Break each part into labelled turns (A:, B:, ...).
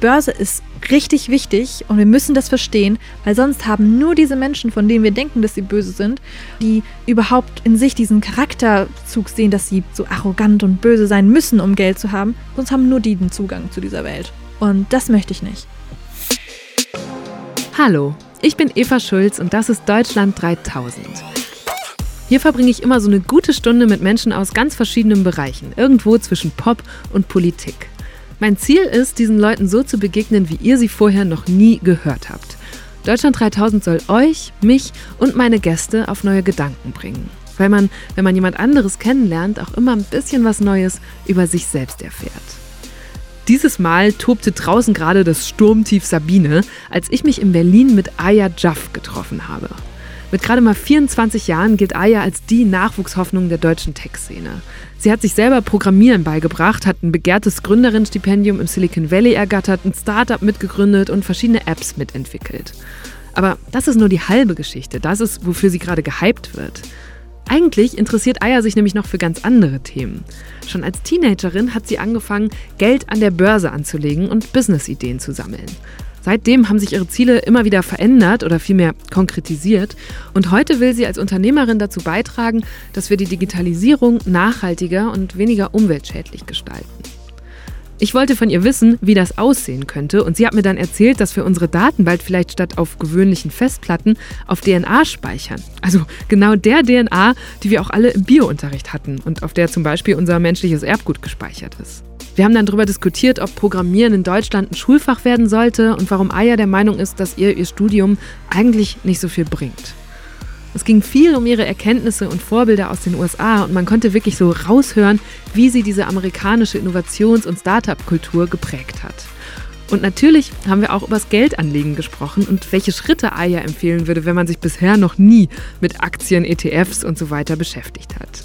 A: Börse ist richtig wichtig und wir müssen das verstehen, weil sonst haben nur diese Menschen, von denen wir denken, dass sie böse sind, die überhaupt in sich diesen Charakterzug sehen, dass sie so arrogant und böse sein müssen, um Geld zu haben, sonst haben nur die den Zugang zu dieser Welt. Und das möchte ich nicht.
B: Hallo, ich bin Eva Schulz und das ist Deutschland 3000. Hier verbringe ich immer so eine gute Stunde mit Menschen aus ganz verschiedenen Bereichen, irgendwo zwischen Pop und Politik. Mein Ziel ist, diesen Leuten so zu begegnen, wie ihr sie vorher noch nie gehört habt. Deutschland 3000 soll euch, mich und meine Gäste auf neue Gedanken bringen. Weil man, wenn man jemand anderes kennenlernt, auch immer ein bisschen was Neues über sich selbst erfährt. Dieses Mal tobte draußen gerade das Sturmtief Sabine, als ich mich in Berlin mit Aya Jaff getroffen habe. Mit gerade mal 24 Jahren gilt Aya als die Nachwuchshoffnung der deutschen Tech-Szene. Sie hat sich selber Programmieren beigebracht, hat ein begehrtes Gründerinnenstipendium im Silicon Valley ergattert, ein Startup mitgegründet und verschiedene Apps mitentwickelt. Aber das ist nur die halbe Geschichte. Das ist, wofür sie gerade gehypt wird. Eigentlich interessiert Aya sich nämlich noch für ganz andere Themen. Schon als Teenagerin hat sie angefangen, Geld an der Börse anzulegen und Businessideen zu sammeln. Seitdem haben sich ihre Ziele immer wieder verändert oder vielmehr konkretisiert. Und heute will sie als Unternehmerin dazu beitragen, dass wir die Digitalisierung nachhaltiger und weniger umweltschädlich gestalten. Ich wollte von ihr wissen, wie das aussehen könnte, und sie hat mir dann erzählt, dass wir unsere Daten bald vielleicht statt auf gewöhnlichen Festplatten auf DNA speichern. Also genau der DNA, die wir auch alle im Biounterricht hatten und auf der zum Beispiel unser menschliches Erbgut gespeichert ist. Wir haben dann darüber diskutiert, ob Programmieren in Deutschland ein Schulfach werden sollte und warum Aya der Meinung ist, dass ihr ihr Studium eigentlich nicht so viel bringt. Es ging viel um ihre Erkenntnisse und Vorbilder aus den USA und man konnte wirklich so raushören, wie sie diese amerikanische Innovations- und Startup-Kultur geprägt hat. Und natürlich haben wir auch über das Geldanlegen gesprochen und welche Schritte Aya empfehlen würde, wenn man sich bisher noch nie mit Aktien, ETFs und so weiter beschäftigt hat.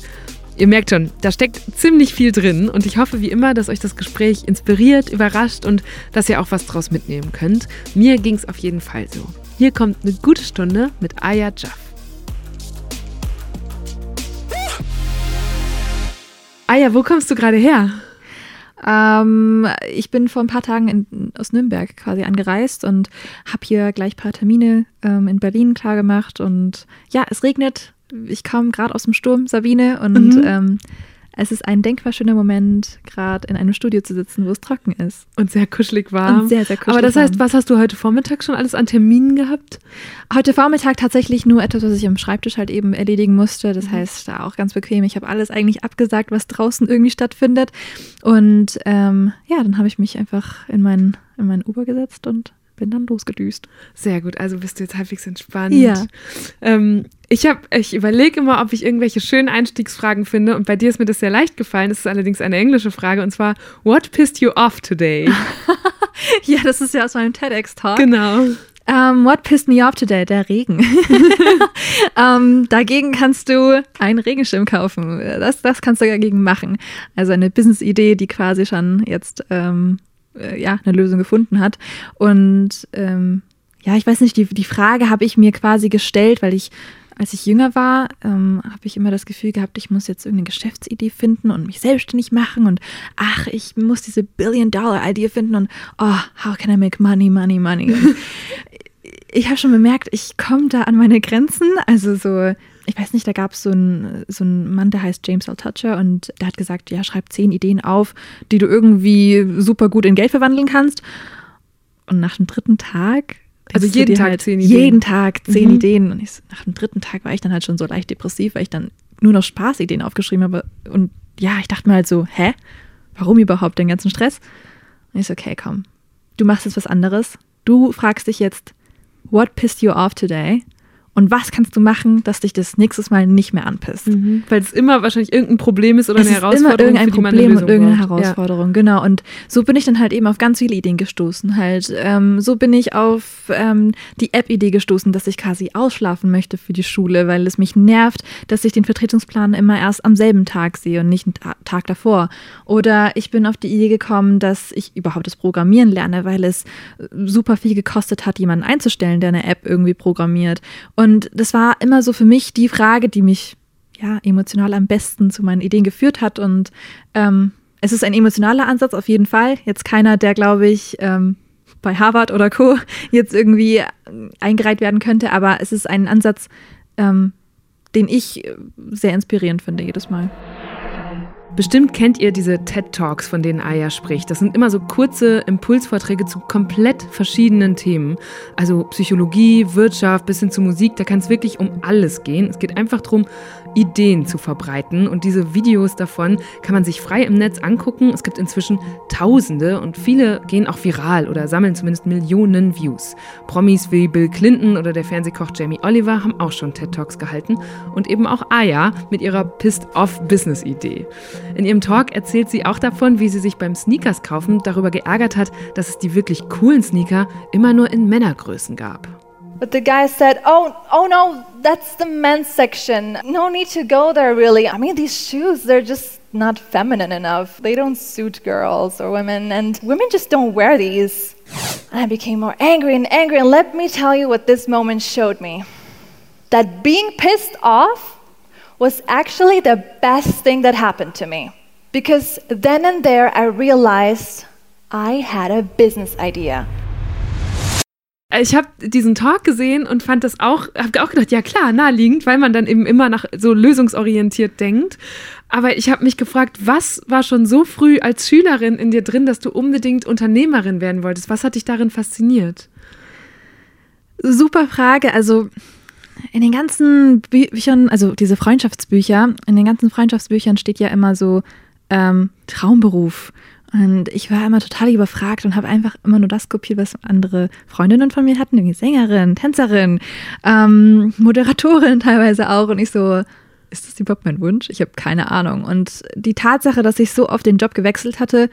B: Ihr merkt schon, da steckt ziemlich viel drin und ich hoffe wie immer, dass euch das Gespräch inspiriert, überrascht und dass ihr auch was draus mitnehmen könnt. Mir ging es auf jeden Fall so. Hier kommt eine gute Stunde mit Aya Jaff. Aya, wo kommst du gerade her?
A: Ähm, ich bin vor ein paar Tagen in, aus Nürnberg quasi angereist und habe hier gleich ein paar Termine ähm, in Berlin klargemacht. Und ja, es regnet ich kam gerade aus dem Sturm, Sabine, und mhm. ähm, es ist ein denkbar schöner Moment, gerade in einem Studio zu sitzen, wo es trocken ist.
B: Und sehr kuschelig warm.
A: Und sehr, sehr kuschelig
B: Aber das heißt, was hast du heute Vormittag schon alles an Terminen gehabt?
A: Heute Vormittag tatsächlich nur etwas, was ich am Schreibtisch halt eben erledigen musste. Das mhm. heißt, da auch ganz bequem. Ich habe alles eigentlich abgesagt, was draußen irgendwie stattfindet. Und ähm, ja, dann habe ich mich einfach in mein, in mein Uber gesetzt und bin dann losgedüst.
B: Sehr gut, also bist du jetzt halbwegs entspannt.
A: Ja.
B: Ähm, ich ich überlege immer, ob ich irgendwelche schönen Einstiegsfragen finde und bei dir ist mir das sehr leicht gefallen. Das ist allerdings eine englische Frage und zwar, what pissed you off today?
A: ja, das ist ja aus meinem TEDx-Talk.
B: Genau.
A: Um, ähm, what pissed me off today? Der Regen. um, ähm, dagegen kannst du einen Regenschirm kaufen. Das, das kannst du dagegen machen. Also eine Business-Idee, die quasi schon jetzt ähm, äh, ja, eine Lösung gefunden hat. Und ähm, ja, ich weiß nicht, die, die Frage habe ich mir quasi gestellt, weil ich, als ich jünger war, ähm, habe ich immer das Gefühl gehabt, ich muss jetzt irgendeine Geschäftsidee finden und mich selbstständig machen und ach, ich muss diese Billion-Dollar-Idee finden und oh, how can I make money, money, money? ich habe schon bemerkt, ich komme da an meine Grenzen. Also so, ich weiß nicht, da gab es so einen so Mann, der heißt James L. Toucher und der hat gesagt, ja, schreib zehn Ideen auf, die du irgendwie super gut in Geld verwandeln kannst. Und nach dem dritten Tag
B: also jeden Tag
A: halt
B: zehn Ideen.
A: Jeden Tag zehn mhm. Ideen. Und ich, nach dem dritten Tag war ich dann halt schon so leicht depressiv, weil ich dann nur noch Spaßideen aufgeschrieben habe. Und ja, ich dachte mir halt so, hä? Warum überhaupt den ganzen Stress? Und ich so, okay, komm. Du machst jetzt was anderes. Du fragst dich jetzt, what pissed you off today? Und was kannst du machen, dass dich das nächstes Mal nicht mehr anpisst?
B: Mhm. Weil es immer wahrscheinlich irgendein Problem ist oder
A: es
B: eine Herausforderung.
A: Immer irgendein Problem und irgendeine braucht. Herausforderung, ja. genau. Und so bin ich dann halt eben auf ganz viele Ideen gestoßen. Halt, ähm, so bin ich auf ähm, die App-Idee gestoßen, dass ich quasi ausschlafen möchte für die Schule, weil es mich nervt, dass ich den Vertretungsplan immer erst am selben Tag sehe und nicht einen Tag davor. Oder ich bin auf die Idee gekommen, dass ich überhaupt das Programmieren lerne, weil es super viel gekostet hat, jemanden einzustellen, der eine App irgendwie programmiert. Und das war immer so für mich die Frage, die mich ja emotional am besten zu meinen Ideen geführt hat. Und ähm, es ist ein emotionaler Ansatz auf jeden Fall. Jetzt keiner, der, glaube ich, ähm, bei Harvard oder Co. jetzt irgendwie eingereiht werden könnte, aber es ist ein Ansatz, ähm, den ich sehr inspirierend finde jedes Mal.
B: Bestimmt kennt ihr diese TED Talks, von denen Aya spricht. Das sind immer so kurze Impulsvorträge zu komplett verschiedenen Themen. Also Psychologie, Wirtschaft bis hin zu Musik, da kann es wirklich um alles gehen. Es geht einfach darum, Ideen zu verbreiten. Und diese Videos davon kann man sich frei im Netz angucken. Es gibt inzwischen Tausende und viele gehen auch viral oder sammeln zumindest Millionen Views. Promis wie Bill Clinton oder der Fernsehkoch Jamie Oliver haben auch schon TED Talks gehalten und eben auch Aya mit ihrer Pissed-Off-Business-Idee. In ihrem Talk erzählt sie auch davon, wie sie sich beim Sneakers kaufen darüber geärgert hat, dass es die wirklich coolen Sneaker immer nur in Männergrößen gab.
C: But the guy said, "Oh, oh no, that's the men's section. No need to go there really. I mean, these shoes, they're just not feminine enough. They don't suit girls or women and women just don't wear these." And I became more angry and angry and let me tell you what this moment showed me. That being pissed off was actually the best thing that happened to me. Because then and there I realized I had a business idea.
B: Ich habe diesen Talk gesehen und fand das auch, habe auch gedacht, ja klar, naheliegend, weil man dann eben immer nach so lösungsorientiert denkt. Aber ich habe mich gefragt, was war schon so früh als Schülerin in dir drin, dass du unbedingt Unternehmerin werden wolltest? Was hat dich darin fasziniert?
A: Super Frage. Also in den ganzen Büchern, also diese Freundschaftsbücher, in den ganzen Freundschaftsbüchern steht ja immer so ähm, Traumberuf und ich war immer total überfragt und habe einfach immer nur das kopiert, was andere Freundinnen von mir hatten, irgendwie Sängerin, Tänzerin, ähm, Moderatorin teilweise auch. Und ich so, ist das überhaupt mein Wunsch? Ich habe keine Ahnung. Und die Tatsache, dass ich so oft den Job gewechselt hatte,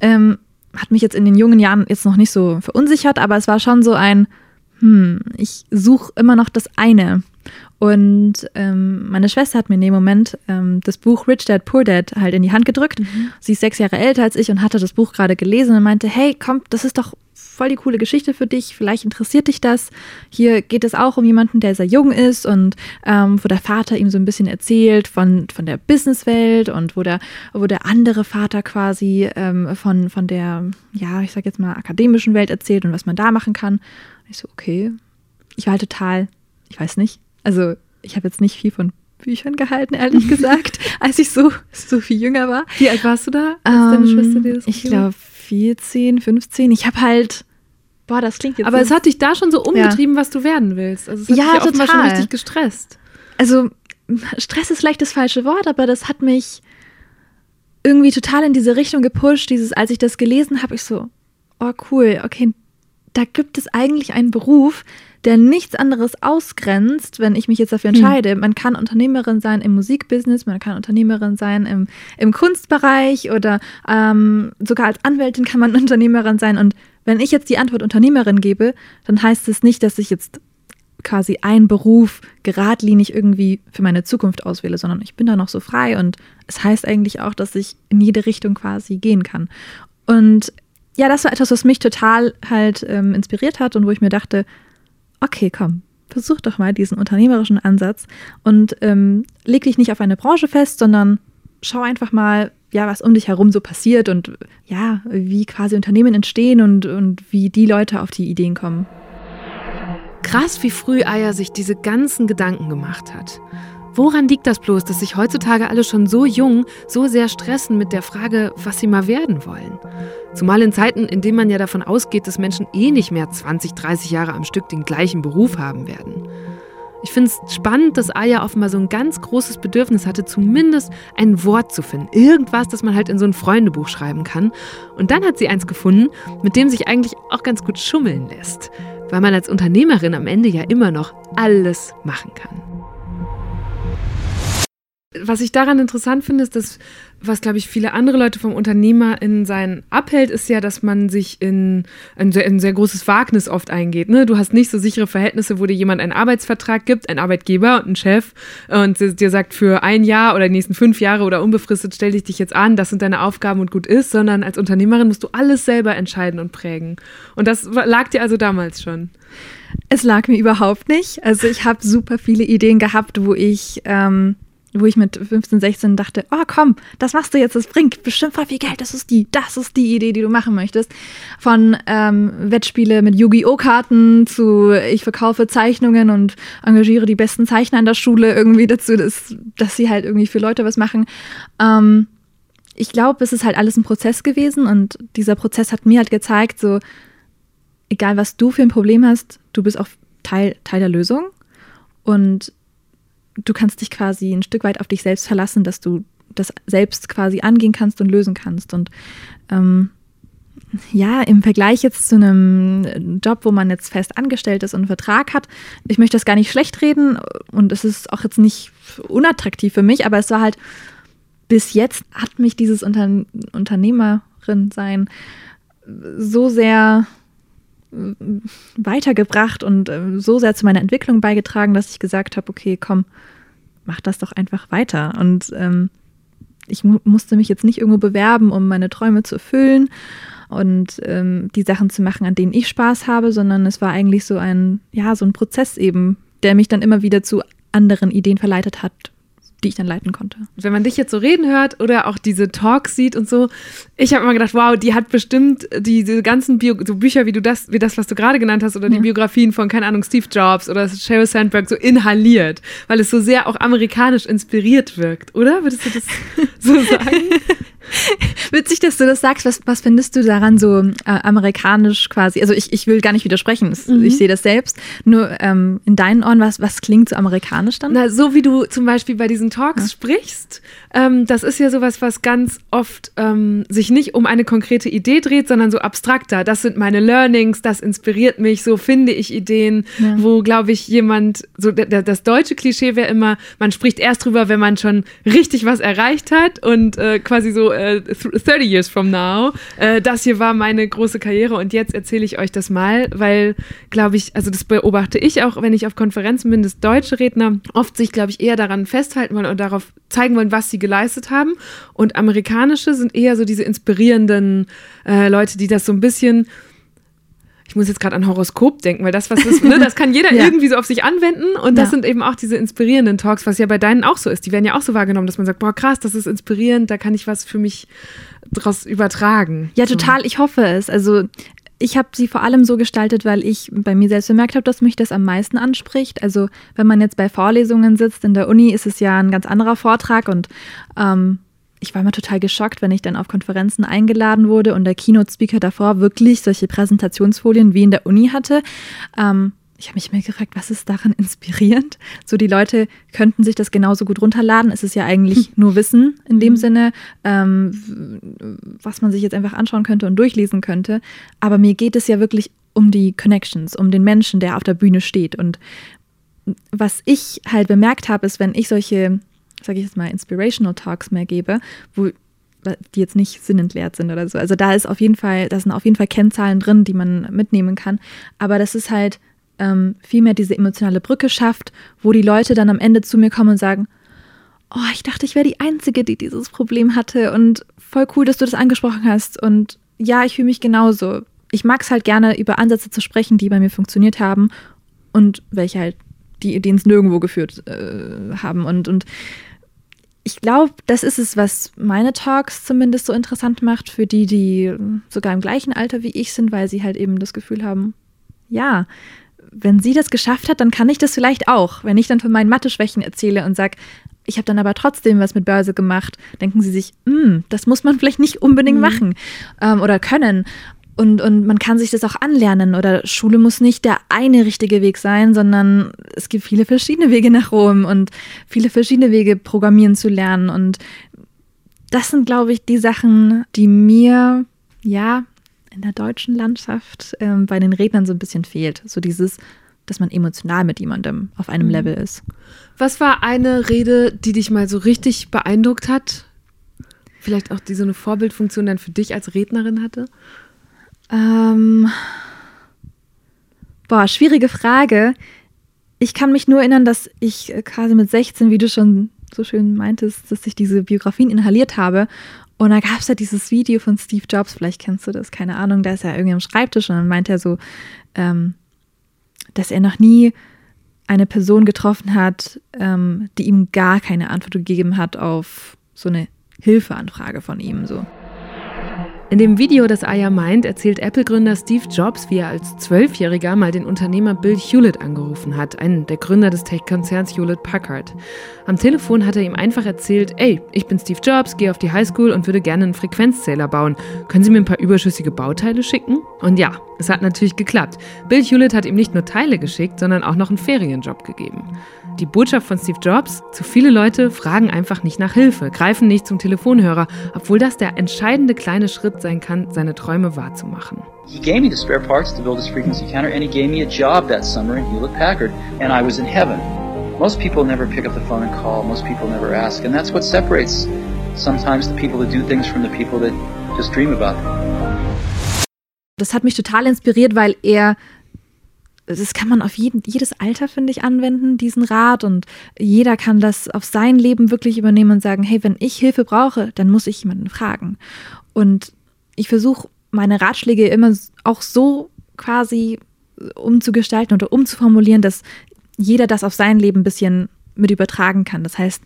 A: ähm, hat mich jetzt in den jungen Jahren jetzt noch nicht so verunsichert, aber es war schon so ein, hm, ich suche immer noch das eine. Und ähm, meine Schwester hat mir in dem Moment ähm, das Buch Rich Dad Poor Dad halt in die Hand gedrückt. Mhm. Sie ist sechs Jahre älter als ich und hatte das Buch gerade gelesen und meinte, hey, komm, das ist doch voll die coole Geschichte für dich, vielleicht interessiert dich das. Hier geht es auch um jemanden, der sehr jung ist und ähm, wo der Vater ihm so ein bisschen erzählt von, von der Businesswelt und wo der, wo der andere Vater quasi ähm, von, von der, ja, ich sag jetzt mal, akademischen Welt erzählt und was man da machen kann. Ich so, okay. Ich war halt total, ich weiß nicht, also ich habe jetzt nicht viel von Büchern gehalten, ehrlich gesagt, als ich so, so viel jünger war.
B: Wie alt warst du da,
A: als ähm, deine Schwester dir das Ich glaube 14, 15. Ich habe halt, boah, das klingt jetzt
B: Aber so es hat dich da schon so umgetrieben, ja. was du werden willst. Also es hat
A: ja, dich total.
B: schon richtig gestresst.
A: Also Stress ist vielleicht das falsche Wort, aber das hat mich irgendwie total in diese Richtung gepusht. Dieses, als ich das gelesen habe, ich so, oh cool, okay, da gibt es eigentlich einen Beruf, der nichts anderes ausgrenzt, wenn ich mich jetzt dafür hm. entscheide. Man kann Unternehmerin sein im Musikbusiness, man kann Unternehmerin sein im, im Kunstbereich oder ähm, sogar als Anwältin kann man Unternehmerin sein. Und wenn ich jetzt die Antwort Unternehmerin gebe, dann heißt es nicht, dass ich jetzt quasi einen Beruf geradlinig irgendwie für meine Zukunft auswähle, sondern ich bin da noch so frei und es heißt eigentlich auch, dass ich in jede Richtung quasi gehen kann. Und ja, das war etwas, was mich total halt ähm, inspiriert hat und wo ich mir dachte, okay, komm, versuch doch mal diesen unternehmerischen Ansatz und ähm, leg dich nicht auf eine Branche fest, sondern schau einfach mal, ja, was um dich herum so passiert und ja, wie quasi Unternehmen entstehen und, und wie die Leute auf die Ideen kommen.
B: Krass, wie früh Aya sich diese ganzen Gedanken gemacht hat. Woran liegt das bloß, dass sich heutzutage alle schon so jung so sehr stressen mit der Frage, was sie mal werden wollen? Zumal in Zeiten, in denen man ja davon ausgeht, dass Menschen eh nicht mehr 20, 30 Jahre am Stück den gleichen Beruf haben werden. Ich finde es spannend, dass Aya offenbar so ein ganz großes Bedürfnis hatte, zumindest ein Wort zu finden. Irgendwas, das man halt in so ein Freundebuch schreiben kann. Und dann hat sie eins gefunden, mit dem sich eigentlich auch ganz gut schummeln lässt. Weil man als Unternehmerin am Ende ja immer noch alles machen kann. Was ich daran interessant finde, ist, dass, was glaube ich viele andere Leute vom Unternehmer in sein abhält, ist ja, dass man sich in ein sehr, ein sehr großes Wagnis oft eingeht. Ne? Du hast nicht so sichere Verhältnisse, wo dir jemand einen Arbeitsvertrag gibt, ein Arbeitgeber und ein Chef und dir sagt, für ein Jahr oder die nächsten fünf Jahre oder unbefristet stell dich dich jetzt an, das sind deine Aufgaben und gut ist, sondern als Unternehmerin musst du alles selber entscheiden und prägen. Und das lag dir also damals schon.
A: Es lag mir überhaupt nicht. Also ich habe super viele Ideen gehabt, wo ich ähm, wo ich mit 15, 16 dachte, oh komm, das machst du jetzt, das bringt bestimmt voll viel Geld, das ist die, das ist die Idee, die du machen möchtest. Von ähm, Wettspiele mit Yu-Gi-Oh! Karten zu ich verkaufe Zeichnungen und engagiere die besten Zeichner in der Schule irgendwie dazu, dass, dass sie halt irgendwie für Leute was machen. Ähm, ich glaube, es ist halt alles ein Prozess gewesen und dieser Prozess hat mir halt gezeigt, so, egal was du für ein Problem hast, du bist auch Teil, Teil der Lösung und du kannst dich quasi ein Stück weit auf dich selbst verlassen, dass du das selbst quasi angehen kannst und lösen kannst. Und ähm, ja, im Vergleich jetzt zu einem Job, wo man jetzt fest angestellt ist und einen Vertrag hat, ich möchte das gar nicht schlecht reden und es ist auch jetzt nicht unattraktiv für mich, aber es war halt, bis jetzt hat mich dieses Unter Unternehmerin sein so sehr weitergebracht und äh, so sehr zu meiner Entwicklung beigetragen, dass ich gesagt habe, okay, komm, mach das doch einfach weiter. Und ähm, ich mu musste mich jetzt nicht irgendwo bewerben, um meine Träume zu erfüllen und ähm, die Sachen zu machen, an denen ich Spaß habe, sondern es war eigentlich so ein, ja, so ein Prozess eben, der mich dann immer wieder zu anderen Ideen verleitet hat, die ich dann leiten konnte.
B: Wenn man dich jetzt so reden hört oder auch diese Talks sieht und so, ich habe immer gedacht, wow, die hat bestimmt diese ganzen Bio so Bücher wie du das, wie das, was du gerade genannt hast, oder ja. die Biografien von, keine Ahnung, Steve Jobs oder Sheryl Sandberg so inhaliert, weil es so sehr auch amerikanisch inspiriert wirkt, oder? Würdest du das so sagen?
A: Witzig, dass du das sagst. Was, was findest du daran so äh, amerikanisch quasi? Also ich, ich will gar nicht widersprechen. Das, mhm. Ich sehe das selbst. Nur ähm, in deinen Ohren, was, was klingt so amerikanisch dann?
B: Na, so wie du zum Beispiel bei diesen Talks ja. sprichst, ähm, das ist ja sowas, was ganz oft ähm, sich nicht um eine konkrete Idee dreht, sondern so abstrakter. Das sind meine Learnings, das inspiriert mich, so finde ich Ideen, ja. wo, glaube ich, jemand, so das deutsche Klischee wäre immer, man spricht erst drüber, wenn man schon richtig was erreicht hat und äh, quasi so äh, 30 years from now, äh, das hier war meine große Karriere und jetzt erzähle ich euch das mal, weil, glaube ich, also das beobachte ich auch, wenn ich auf Konferenzen bin, dass deutsche Redner oft sich, glaube ich, eher daran festhalten wollen und darauf zeigen wollen, was sie geleistet haben. Und amerikanische sind eher so diese inspirierenden äh, Leute, die das so ein bisschen ich muss jetzt gerade an Horoskop denken, weil das was ist, ne, das kann jeder ja. irgendwie so auf sich anwenden und das ja. sind eben auch diese inspirierenden Talks, was ja bei deinen auch so ist. Die werden ja auch so wahrgenommen, dass man sagt, boah krass, das ist inspirierend, da kann ich was für mich draus übertragen.
A: Ja, total, ich hoffe es. Also ich habe sie vor allem so gestaltet, weil ich bei mir selbst bemerkt habe, dass mich das am meisten anspricht. Also wenn man jetzt bei Vorlesungen sitzt in der Uni, ist es ja ein ganz anderer Vortrag und ähm, ich war immer total geschockt, wenn ich dann auf Konferenzen eingeladen wurde und der Keynote-Speaker davor wirklich solche Präsentationsfolien wie in der Uni hatte. Ähm, ich habe mich mir gefragt, was ist daran inspirierend? So, die Leute könnten sich das genauso gut runterladen. Es ist ja eigentlich hm. nur Wissen in dem mhm. Sinne, ähm, was man sich jetzt einfach anschauen könnte und durchlesen könnte. Aber mir geht es ja wirklich um die Connections, um den Menschen, der auf der Bühne steht. Und was ich halt bemerkt habe, ist, wenn ich solche sage ich jetzt mal, Inspirational Talks mehr gebe, wo die jetzt nicht sinnentleert sind oder so. Also da ist auf jeden Fall, da sind auf jeden Fall Kennzahlen drin, die man mitnehmen kann. Aber das ist halt ähm, vielmehr diese emotionale Brücke schafft, wo die Leute dann am Ende zu mir kommen und sagen, oh, ich dachte, ich wäre die Einzige, die dieses Problem hatte und voll cool, dass du das angesprochen hast. Und ja, ich fühle mich genauso. Ich mag es halt gerne, über Ansätze zu sprechen, die bei mir funktioniert haben und welche halt, die, die ins Nirgendwo geführt äh, haben. Und, und ich glaube, das ist es, was meine Talks zumindest so interessant macht für die, die sogar im gleichen Alter wie ich sind, weil sie halt eben das Gefühl haben, ja, wenn sie das geschafft hat, dann kann ich das vielleicht auch. Wenn ich dann von meinen Mathe-Schwächen erzähle und sage, ich habe dann aber trotzdem was mit Börse gemacht, denken sie sich, hm, das muss man vielleicht nicht unbedingt mhm. machen ähm, oder können. Und, und man kann sich das auch anlernen oder Schule muss nicht der eine richtige Weg sein, sondern es gibt viele verschiedene Wege nach Rom und viele verschiedene Wege, Programmieren zu lernen. Und das sind, glaube ich, die Sachen, die mir, ja, in der deutschen Landschaft äh, bei den Rednern so ein bisschen fehlt. So dieses, dass man emotional mit jemandem auf einem mhm. Level ist.
B: Was war eine Rede, die dich mal so richtig beeindruckt hat? Vielleicht auch die so eine Vorbildfunktion dann für dich als Rednerin hatte?
A: Ähm, boah, schwierige Frage. Ich kann mich nur erinnern, dass ich äh, quasi mit 16, wie du schon so schön meintest, dass ich diese Biografien inhaliert habe. Und da gab es ja dieses Video von Steve Jobs, vielleicht kennst du das, keine Ahnung, da ist er irgendwie am Schreibtisch und dann meint er so, ähm, dass er noch nie eine Person getroffen hat, ähm, die ihm gar keine Antwort gegeben hat auf so eine Hilfeanfrage von ihm. So.
B: In dem Video, das Aya meint, erzählt Apple-Gründer Steve Jobs, wie er als Zwölfjähriger mal den Unternehmer Bill Hewlett angerufen hat, einen der Gründer des Tech-Konzerns Hewlett Packard. Am Telefon hat er ihm einfach erzählt, ey, ich bin Steve Jobs, gehe auf die Highschool und würde gerne einen Frequenzzähler bauen. Können Sie mir ein paar überschüssige Bauteile schicken? Und ja, es hat natürlich geklappt. Bill Hewlett hat ihm nicht nur Teile geschickt, sondern auch noch einen Ferienjob gegeben. Die Botschaft von Steve Jobs, zu viele Leute fragen einfach nicht nach Hilfe, greifen nicht zum Telefonhörer, obwohl das der entscheidende kleine Schritt sein kann, seine Träume wahrzumachen.
D: He gave me the spare parts to build his frequency counter and he gave me a job that summer in Hewlett Packard and I was in heaven. Most people never pick up the phone and call, most people never ask and that's what separates sometimes the people that do things from the people that just dream about them.
A: Das hat mich total inspiriert, weil er das kann man auf jeden, jedes Alter, finde ich, anwenden, diesen Rat. Und jeder kann das auf sein Leben wirklich übernehmen und sagen, hey, wenn ich Hilfe brauche, dann muss ich jemanden fragen. Und ich versuche meine Ratschläge immer auch so quasi umzugestalten oder umzuformulieren, dass jeder das auf sein Leben ein bisschen mit übertragen kann. Das heißt,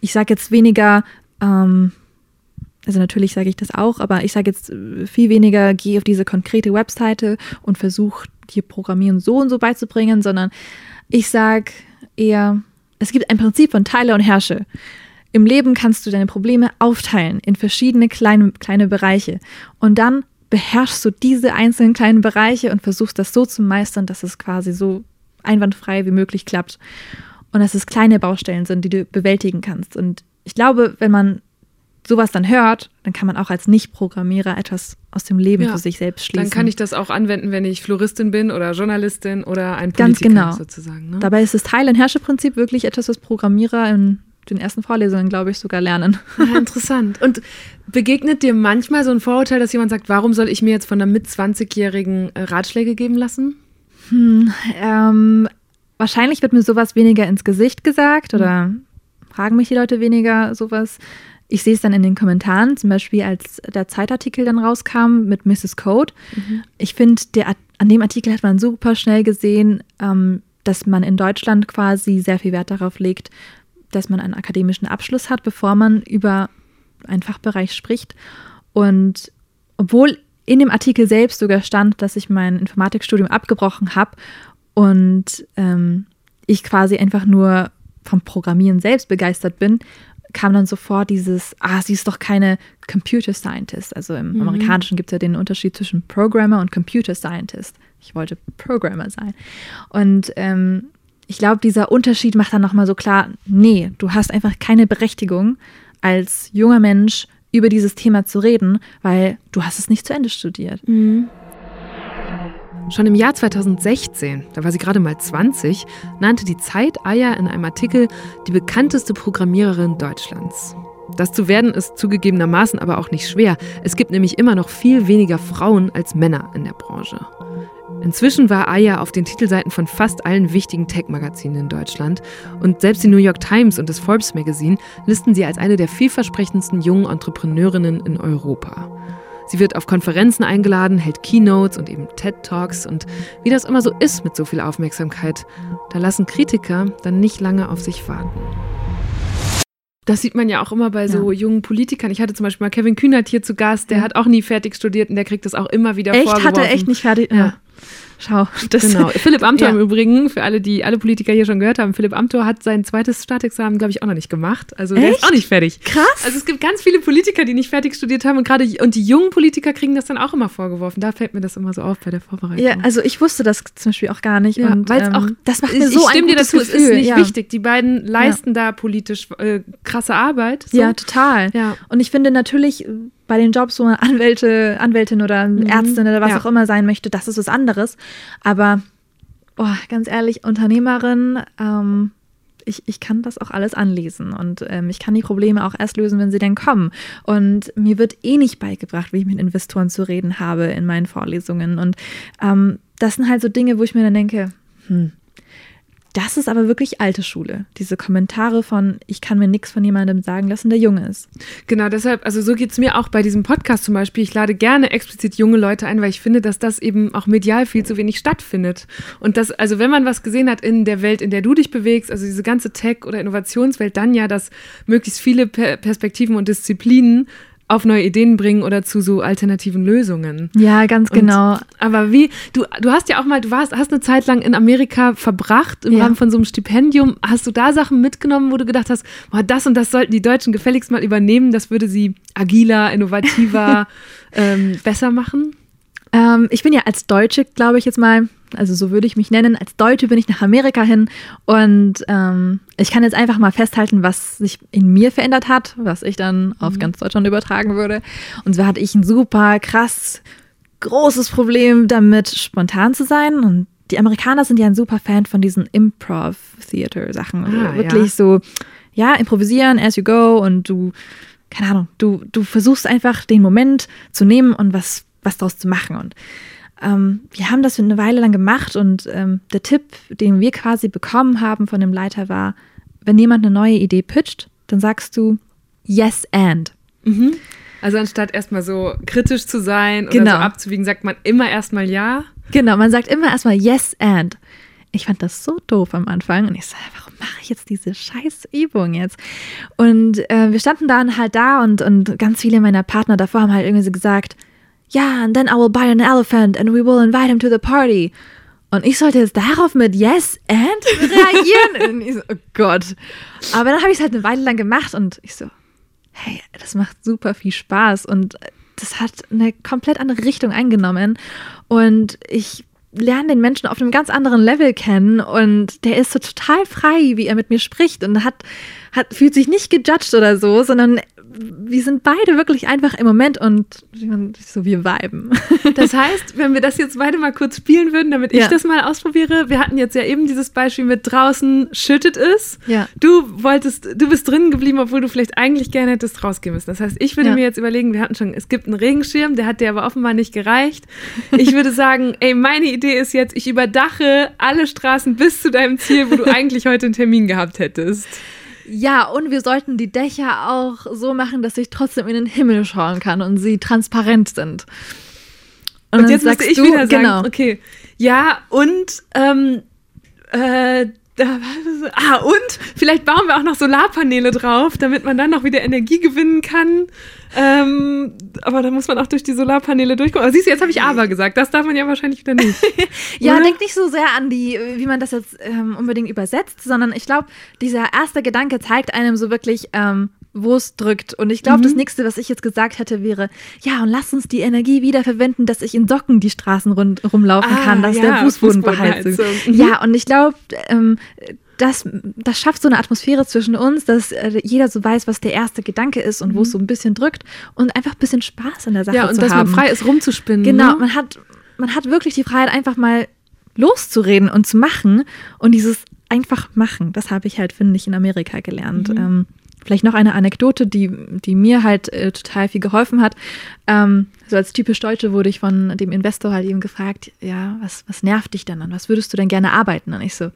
A: ich sage jetzt weniger, ähm, also natürlich sage ich das auch, aber ich sage jetzt viel weniger, geh auf diese konkrete Webseite und versuch dir Programmieren so und so beizubringen, sondern ich sage eher, es gibt ein Prinzip von Teile und Herrsche. Im Leben kannst du deine Probleme aufteilen in verschiedene kleine, kleine Bereiche und dann beherrschst du diese einzelnen kleinen Bereiche und versuchst das so zu meistern, dass es quasi so einwandfrei wie möglich klappt und dass es kleine Baustellen sind, die du bewältigen kannst. Und ich glaube, wenn man sowas dann hört, dann kann man auch als Nicht-Programmierer etwas aus dem Leben ja, für sich selbst schließen.
B: Dann kann ich das auch anwenden, wenn ich Floristin bin oder Journalistin oder ein Politiker Ganz genau. sozusagen. Ne?
A: Dabei ist das Teil- und Herrscherprinzip wirklich etwas, was Programmierer in den ersten Vorlesungen, glaube ich, sogar lernen.
B: Ja, interessant. Und begegnet dir manchmal so ein Vorurteil, dass jemand sagt, warum soll ich mir jetzt von einer mit 20-Jährigen äh, Ratschläge geben lassen?
A: Hm, ähm, wahrscheinlich wird mir sowas weniger ins Gesicht gesagt oder hm. fragen mich die Leute weniger sowas. Ich sehe es dann in den Kommentaren, zum Beispiel als der Zeitartikel dann rauskam mit Mrs. Code. Mhm. Ich finde, an dem Artikel hat man super schnell gesehen, ähm, dass man in Deutschland quasi sehr viel Wert darauf legt, dass man einen akademischen Abschluss hat, bevor man über einen Fachbereich spricht. Und obwohl in dem Artikel selbst sogar stand, dass ich mein Informatikstudium abgebrochen habe und ähm, ich quasi einfach nur vom Programmieren selbst begeistert bin, kam dann sofort dieses, ah, sie ist doch keine Computer Scientist. Also im mhm. Amerikanischen gibt es ja den Unterschied zwischen Programmer und Computer Scientist. Ich wollte Programmer sein. Und ähm, ich glaube, dieser Unterschied macht dann nochmal so klar, nee, du hast einfach keine Berechtigung als junger Mensch über dieses Thema zu reden, weil du hast es nicht zu Ende studiert.
B: Mhm. Schon im Jahr 2016, da war sie gerade mal 20, nannte die Zeit Aya in einem Artikel die bekannteste Programmiererin Deutschlands. Das zu werden ist zugegebenermaßen aber auch nicht schwer. Es gibt nämlich immer noch viel weniger Frauen als Männer in der Branche. Inzwischen war Aya auf den Titelseiten von fast allen wichtigen Tech-Magazinen in Deutschland und selbst die New York Times und das Forbes Magazine listen sie als eine der vielversprechendsten jungen Entrepreneurinnen in Europa. Sie wird auf Konferenzen eingeladen, hält Keynotes und eben TED Talks und wie das immer so ist mit so viel Aufmerksamkeit, da lassen Kritiker dann nicht lange auf sich warten. Das sieht man ja auch immer bei so ja. jungen Politikern. Ich hatte zum Beispiel mal Kevin Kühnert hier zu Gast, der ja. hat auch nie fertig studiert und der kriegt das auch immer wieder
A: echt?
B: vorgeworfen.
A: Echt? Hat er echt nicht fertig? Ja.
B: Schau, das genau. Philipp Amthor ja. im Übrigen, für alle, die alle Politiker hier schon gehört haben, Philipp Amthor hat sein zweites Staatsexamen, glaube ich, auch noch nicht gemacht. Also Echt? der ist auch nicht fertig.
A: Krass.
B: Also es gibt ganz viele Politiker, die nicht fertig studiert haben und gerade und die jungen Politiker kriegen das dann auch immer vorgeworfen. Da fällt mir das immer so auf bei der Vorbereitung.
A: Ja, also ich wusste das zum Beispiel auch gar nicht. Ja,
B: weil es ähm, auch, das macht mir so ich stimme dir dazu, Gefühl. es ist nicht ja. wichtig. Die beiden leisten da politisch äh, krasse Arbeit.
A: So. Ja, total. Ja. Und ich finde natürlich bei den Jobs, wo man Anwälte, Anwältin oder mhm. Ärztin oder was ja. auch immer sein möchte, das ist was anderes. Aber oh, ganz ehrlich, Unternehmerin, ähm, ich, ich kann das auch alles anlesen und ähm, ich kann die Probleme auch erst lösen, wenn sie denn kommen. Und mir wird eh nicht beigebracht, wie ich mit Investoren zu reden habe in meinen Vorlesungen. Und ähm, das sind halt so Dinge, wo ich mir dann denke, hm, das ist aber wirklich alte Schule. Diese Kommentare von, ich kann mir nichts von jemandem sagen lassen, der jung ist.
B: Genau, deshalb, also so geht es mir auch bei diesem Podcast zum Beispiel. Ich lade gerne explizit junge Leute ein, weil ich finde, dass das eben auch medial viel zu wenig stattfindet. Und das, also wenn man was gesehen hat in der Welt, in der du dich bewegst, also diese ganze Tech- oder Innovationswelt, dann ja, dass möglichst viele Perspektiven und Disziplinen auf neue Ideen bringen oder zu so alternativen Lösungen.
A: Ja, ganz genau. Und,
B: aber wie, du, du hast ja auch mal, du warst, hast eine Zeit lang in Amerika verbracht im ja. Rahmen von so einem Stipendium. Hast du da Sachen mitgenommen, wo du gedacht hast, boah, das und das sollten die Deutschen gefälligst mal übernehmen, das würde sie agiler, innovativer, ähm, besser machen?
A: Ähm, ich bin ja als Deutsche, glaube ich jetzt mal, also so würde ich mich nennen, als Deutsche bin ich nach Amerika hin und ähm, ich kann jetzt einfach mal festhalten, was sich in mir verändert hat, was ich dann mhm. auf ganz Deutschland übertragen würde. Und zwar hatte ich ein super krass großes Problem damit, spontan zu sein und die Amerikaner sind ja ein super Fan von diesen Improv-Theater-Sachen. Also ah, wirklich ja. so, ja, improvisieren as you go und du, keine Ahnung, du, du versuchst einfach den Moment zu nehmen und was was daraus zu machen. Und ähm, wir haben das eine Weile lang gemacht und ähm, der Tipp, den wir quasi bekommen haben von dem Leiter war, wenn jemand eine neue Idee pitcht, dann sagst du yes and.
B: Mhm. Also anstatt erstmal so kritisch zu sein oder genau. so abzuwiegen, sagt man immer erstmal ja.
A: Genau, man sagt immer erstmal yes and. Ich fand das so doof am Anfang und ich so, warum mache ich jetzt diese scheiß Übung jetzt? Und äh, wir standen dann halt da und, und ganz viele meiner Partner davor haben halt irgendwie so gesagt, ja, and then I will buy an elephant and we will invite him to the party. Und ich sollte jetzt darauf mit Yes and reagieren. und ich so, oh Gott. Aber dann habe ich es halt eine Weile lang gemacht und ich so, hey, das macht super viel Spaß und das hat eine komplett andere Richtung eingenommen. Und ich lerne den Menschen auf einem ganz anderen Level kennen und der ist so total frei, wie er mit mir spricht und hat, hat fühlt sich nicht gejudged oder so, sondern wir sind beide wirklich einfach im Moment und so wir viben.
B: Das heißt, wenn wir das jetzt beide mal kurz spielen würden, damit ich ja. das mal ausprobiere. Wir hatten jetzt ja eben dieses Beispiel mit draußen schüttet es.
A: Ja.
B: Du wolltest, du bist drinnen geblieben, obwohl du vielleicht eigentlich gerne hättest rausgehen müssen. Das heißt, ich würde ja. mir jetzt überlegen, wir hatten schon, es gibt einen Regenschirm, der hat dir aber offenbar nicht gereicht. Ich würde sagen, ey, meine Idee ist jetzt, ich überdache alle Straßen bis zu deinem Ziel, wo du eigentlich heute einen Termin gehabt hättest.
A: Ja, und wir sollten die Dächer auch so machen, dass ich trotzdem in den Himmel schauen kann und sie transparent sind.
B: Und, und jetzt müsste ich du, wieder sagen, genau. okay, ja, und ähm, äh, ah, und vielleicht bauen wir auch noch Solarpaneele drauf, damit man dann noch wieder Energie gewinnen kann. Ähm, aber da muss man auch durch die Solarpaneele durchkommen. Aber siehst du, jetzt habe ich aber gesagt. Das darf man ja wahrscheinlich wieder nicht.
A: ja, denk nicht so sehr an die, wie man das jetzt ähm, unbedingt übersetzt, sondern ich glaube, dieser erste Gedanke zeigt einem so wirklich, ähm, wo es drückt. Und ich glaube, mhm. das nächste, was ich jetzt gesagt hätte, wäre, ja, und lass uns die Energie wiederverwenden, dass ich in Socken die Straßen rund, rumlaufen ah, kann, dass ja, der Fußboden beheizt ist. Mhm. Ja, und ich glaube, ähm, das, das schafft so eine Atmosphäre zwischen uns, dass äh, jeder so weiß, was der erste Gedanke ist und mhm. wo es so ein bisschen drückt und einfach ein bisschen Spaß in der Sache
B: ja, und
A: zu
B: dass
A: haben.
B: man frei ist, rumzuspinnen.
A: Genau, ne? man hat, man hat wirklich die Freiheit, einfach mal loszureden und zu machen und dieses einfach machen, das habe ich halt, finde ich, in Amerika gelernt. Mhm. Ähm, Vielleicht noch eine Anekdote, die, die mir halt äh, total viel geholfen hat. Ähm, so als typisch Deutsche wurde ich von dem Investor halt eben gefragt, ja, was, was nervt dich denn an? Was würdest du denn gerne arbeiten? Und ich so,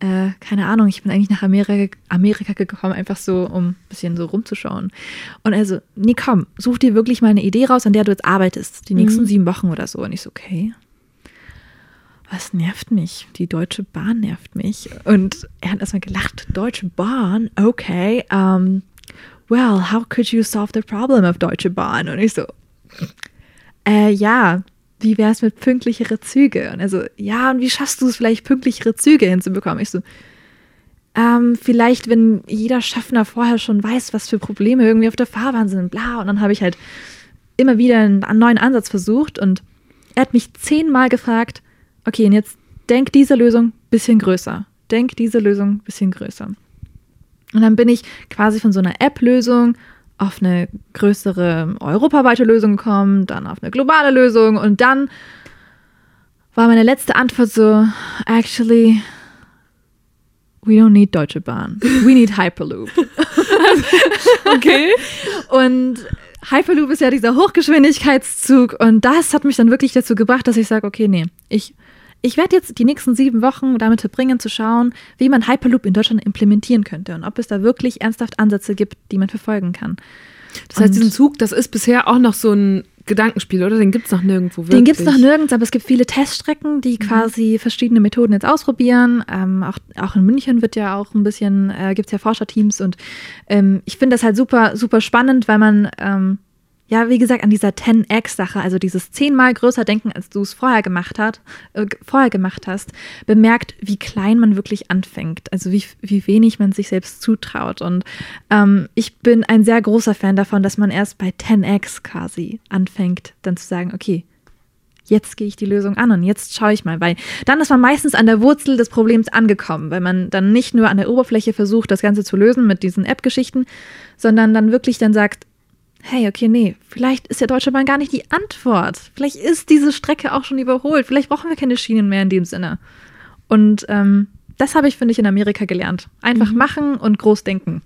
A: äh, keine Ahnung, ich bin eigentlich nach Amerika, Amerika gekommen, einfach so, um ein bisschen so rumzuschauen. Und er so, nee, komm, such dir wirklich mal eine Idee raus, an der du jetzt arbeitest, die nächsten mhm. sieben Wochen oder so. Und ich so, okay, was nervt mich? Die Deutsche Bahn nervt mich. Und er hat erstmal gelacht, Deutsche Bahn, okay. Um, well, how could you solve the problem of Deutsche Bahn? Und ich so, äh, ja, wie wäre es mit pünktlichere Züge? Und er so, ja, und wie schaffst du es vielleicht, pünktlichere Züge hinzubekommen? Ich so, ähm, vielleicht, wenn jeder Schaffner vorher schon weiß, was für Probleme irgendwie auf der Fahrbahn sind, bla. Und dann habe ich halt immer wieder einen neuen Ansatz versucht und er hat mich zehnmal gefragt, okay, und jetzt denk diese Lösung ein bisschen größer. Denk diese Lösung ein bisschen größer. Und dann bin ich quasi von so einer App-Lösung auf eine größere europaweite Lösung gekommen, dann auf eine globale Lösung und dann war meine letzte Antwort so, actually, we don't need Deutsche Bahn. We need Hyperloop.
B: okay.
A: Und Hyperloop ist ja dieser Hochgeschwindigkeitszug und das hat mich dann wirklich dazu gebracht, dass ich sage, okay, nee, ich ich werde jetzt die nächsten sieben Wochen damit verbringen, zu schauen, wie man Hyperloop in Deutschland implementieren könnte und ob es da wirklich ernsthaft Ansätze gibt, die man verfolgen kann.
B: Das heißt, diesen Zug, das ist bisher auch noch so ein Gedankenspiel, oder? Den gibt es noch nirgendwo wirklich.
A: Den gibt es noch nirgends, aber es gibt viele Teststrecken, die mhm. quasi verschiedene Methoden jetzt ausprobieren. Ähm, auch, auch in München wird ja auch ein bisschen, äh, gibt es ja Forscherteams und ähm, ich finde das halt super, super spannend, weil man ähm, ja, wie gesagt, an dieser 10x-Sache, also dieses zehnmal größer Denken, als du es vorher gemacht, hat, äh, vorher gemacht hast, bemerkt, wie klein man wirklich anfängt, also wie, wie wenig man sich selbst zutraut. Und ähm, ich bin ein sehr großer Fan davon, dass man erst bei 10x quasi anfängt, dann zu sagen, okay, jetzt gehe ich die Lösung an und jetzt schaue ich mal, weil dann ist man meistens an der Wurzel des Problems angekommen, weil man dann nicht nur an der Oberfläche versucht, das Ganze zu lösen mit diesen App-Geschichten, sondern dann wirklich dann sagt, hey, okay, nee, vielleicht ist der Deutsche Bahn gar nicht die Antwort. Vielleicht ist diese Strecke auch schon überholt. Vielleicht brauchen wir keine Schienen mehr in dem Sinne. Und ähm, das habe ich, finde ich, in Amerika gelernt. Einfach mhm. machen und groß denken.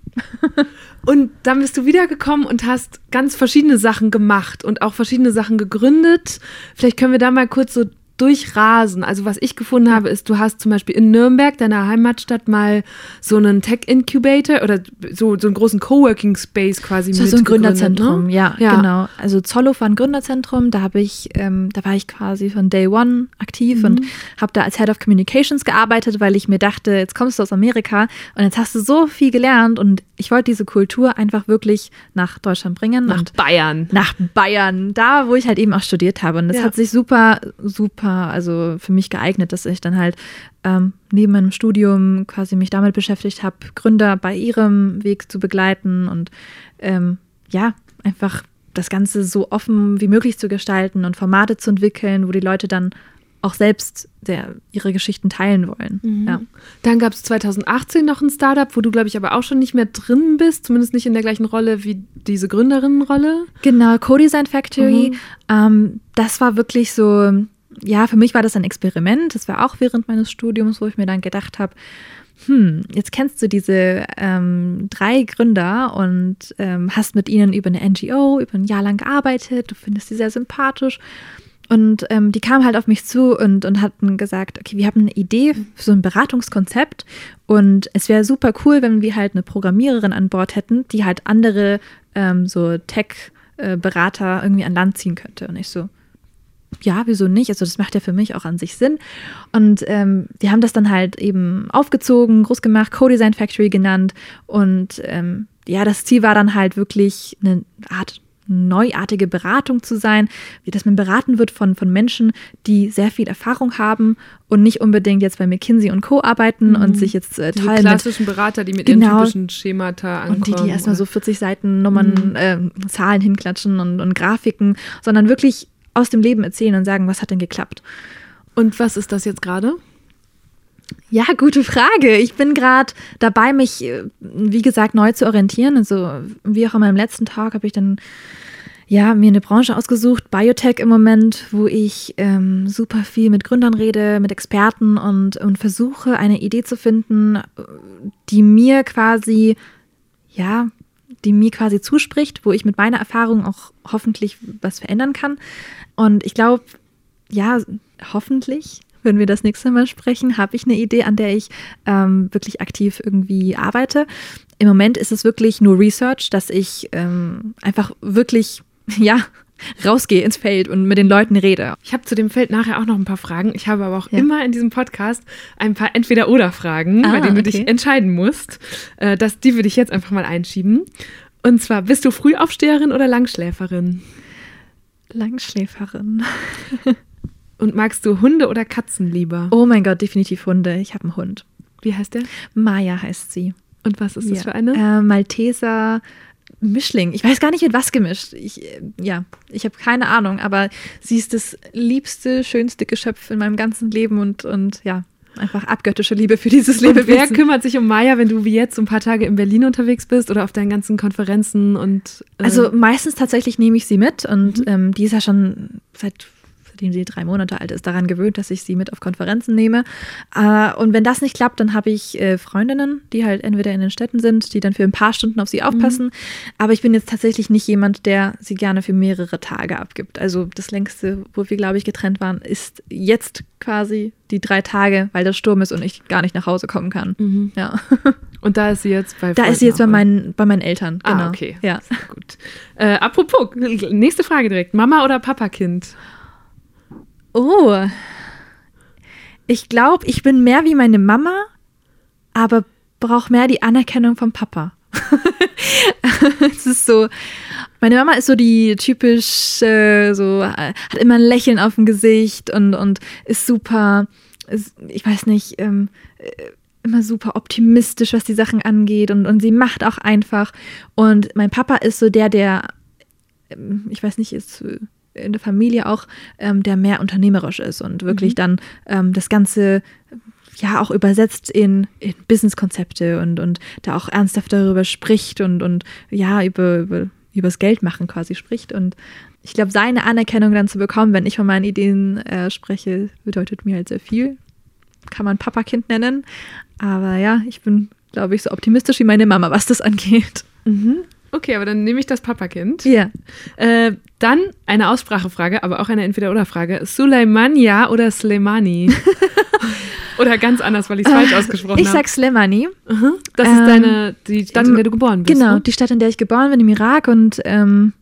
B: und dann bist du wiedergekommen und hast ganz verschiedene Sachen gemacht und auch verschiedene Sachen gegründet. Vielleicht können wir da mal kurz so durchrasen. Also was ich gefunden habe, ist, du hast zum Beispiel in Nürnberg, deiner Heimatstadt, mal so einen Tech-Incubator oder so, so einen großen Coworking Space quasi
A: so, so ein Gründerzentrum, ne? ja, ja, genau. Also Zollhof war ein Gründerzentrum, da habe ich, ähm, da war ich quasi von Day One aktiv mhm. und habe da als Head of Communications gearbeitet, weil ich mir dachte, jetzt kommst du aus Amerika und jetzt hast du so viel gelernt und ich wollte diese Kultur einfach wirklich nach Deutschland bringen.
B: Nach Bayern.
A: Nach Bayern, da wo ich halt eben auch studiert habe. Und das ja. hat sich super, super super, also für mich geeignet, dass ich dann halt ähm, neben meinem Studium quasi mich damit beschäftigt habe, Gründer bei ihrem Weg zu begleiten und ähm, ja, einfach das Ganze so offen wie möglich zu gestalten und Formate zu entwickeln, wo die Leute dann auch selbst der, ihre Geschichten teilen wollen. Mhm. Ja.
B: Dann gab es 2018 noch ein Startup, wo du, glaube ich, aber auch schon nicht mehr drin bist, zumindest nicht in der gleichen Rolle wie diese Gründerinnenrolle.
A: Genau, Co-Design Factory. Mhm. Ähm, das war wirklich so ja, für mich war das ein Experiment. Das war auch während meines Studiums, wo ich mir dann gedacht habe, hm, jetzt kennst du diese ähm, drei Gründer und ähm, hast mit ihnen über eine NGO über ein Jahr lang gearbeitet, du findest sie sehr sympathisch. Und ähm, die kamen halt auf mich zu und, und hatten gesagt, okay, wir haben eine Idee für so ein Beratungskonzept und es wäre super cool, wenn wir halt eine Programmiererin an Bord hätten, die halt andere ähm, so Tech-Berater äh, irgendwie an Land ziehen könnte. Und ich so, ja, wieso nicht? Also das macht ja für mich auch an sich Sinn. Und ähm, die haben das dann halt eben aufgezogen, groß gemacht, Co-Design Factory genannt. Und ähm, ja, das Ziel war dann halt wirklich eine Art neuartige Beratung zu sein, wie dass man beraten wird von, von Menschen, die sehr viel Erfahrung haben und nicht unbedingt jetzt bei McKinsey und Co. arbeiten mhm. und sich jetzt
B: äh, toll Die klassischen mit, Berater, die mit genau, ihren typischen Schemata ankommen.
A: Und die, die erstmal so 40 Seiten Nummern, mhm. äh, Zahlen hinklatschen und, und Grafiken, sondern wirklich aus dem Leben erzählen und sagen, was hat denn geklappt.
B: Und was ist das jetzt gerade?
A: Ja, gute Frage. Ich bin gerade dabei, mich, äh, wie gesagt, neu zu orientieren. Also, wie auch in meinem letzten Tag habe ich dann ja, mir eine Branche ausgesucht, Biotech im Moment, wo ich ähm, super viel mit Gründern rede, mit Experten und, und versuche, eine Idee zu finden, die mir quasi, ja, die mir quasi zuspricht, wo ich mit meiner Erfahrung auch hoffentlich was verändern kann. Und ich glaube, ja, hoffentlich, wenn wir das nächste Mal sprechen, habe ich eine Idee, an der ich ähm, wirklich aktiv irgendwie arbeite. Im Moment ist es wirklich nur Research, dass ich ähm, einfach wirklich, ja, rausgehe ins Feld und mit den Leuten rede.
B: Ich habe zu dem Feld nachher auch noch ein paar Fragen. Ich habe aber auch ja. immer in diesem Podcast ein paar Entweder-Oder-Fragen, ah, bei denen du dich entscheiden musst. Äh, das, die würde ich jetzt einfach mal einschieben. Und zwar, bist du Frühaufsteherin oder Langschläferin?
A: Langschläferin.
B: Und magst du Hunde oder Katzen lieber?
A: Oh mein Gott, definitiv Hunde. Ich habe einen Hund.
B: Wie heißt der?
A: Maya heißt sie.
B: Und was ist das ja. für eine?
A: Äh, Malteser Mischling. Ich weiß gar nicht, mit was gemischt. Ich, äh, ja, ich habe keine Ahnung, aber sie ist das liebste, schönste Geschöpf in meinem ganzen Leben und, und ja, einfach abgöttische Liebe für dieses Leben.
B: Wer kümmert sich um Maya, wenn du wie jetzt ein paar Tage in Berlin unterwegs bist oder auf deinen ganzen Konferenzen und
A: äh also meistens tatsächlich nehme ich sie mit und mhm. ähm, die ist ja schon seit seitdem sie drei Monate alt ist, daran gewöhnt, dass ich sie mit auf Konferenzen nehme. Äh, und wenn das nicht klappt, dann habe ich äh, Freundinnen, die halt entweder in den Städten sind, die dann für ein paar Stunden auf sie aufpassen. Mhm. Aber ich bin jetzt tatsächlich nicht jemand, der sie gerne für mehrere Tage abgibt. Also das längste, wo wir, glaube ich, getrennt waren, ist jetzt quasi die drei Tage, weil der Sturm ist und ich gar nicht nach Hause kommen kann. Mhm. Ja.
B: Und da ist sie jetzt bei
A: Da ist sie jetzt bei meinen, bei meinen Eltern.
B: Ah, genau. Ah, okay. Ja. Sehr gut. Äh, apropos, nächste Frage direkt. Mama oder Papa-Kind?
A: Oh. Ich glaube, ich bin mehr wie meine Mama, aber brauche mehr die Anerkennung vom Papa. es ist so, meine Mama ist so die typisch, äh, so, hat immer ein Lächeln auf dem Gesicht und, und ist super, ist, ich weiß nicht, ähm, äh, immer super optimistisch, was die Sachen angeht und, und sie macht auch einfach. Und mein Papa ist so der, der, ähm, ich weiß nicht, ist in der Familie auch, ähm, der mehr unternehmerisch ist und wirklich mhm. dann ähm, das Ganze ja auch übersetzt in, in Businesskonzepte und, und da auch ernsthaft darüber spricht und, und ja, über, über übers Geld machen quasi spricht. Und ich glaube, seine Anerkennung dann zu bekommen, wenn ich von meinen Ideen äh, spreche, bedeutet mir halt sehr viel kann man Papakind nennen. Aber ja, ich bin, glaube ich, so optimistisch wie meine Mama, was das angeht.
B: Mhm. Okay, aber dann nehme ich das Papakind.
A: Ja.
B: Äh, dann eine Aussprachefrage, aber auch eine Entweder-Oder-Frage. Suleimania oder Slemani? oder ganz anders, weil ich es falsch äh, ausgesprochen habe.
A: Ich sag Slemani.
B: Mhm. Das ist deine, die Stadt, in der du geboren bist.
A: Genau, ne? die Stadt, in der ich geboren bin, im Irak. Und ähm,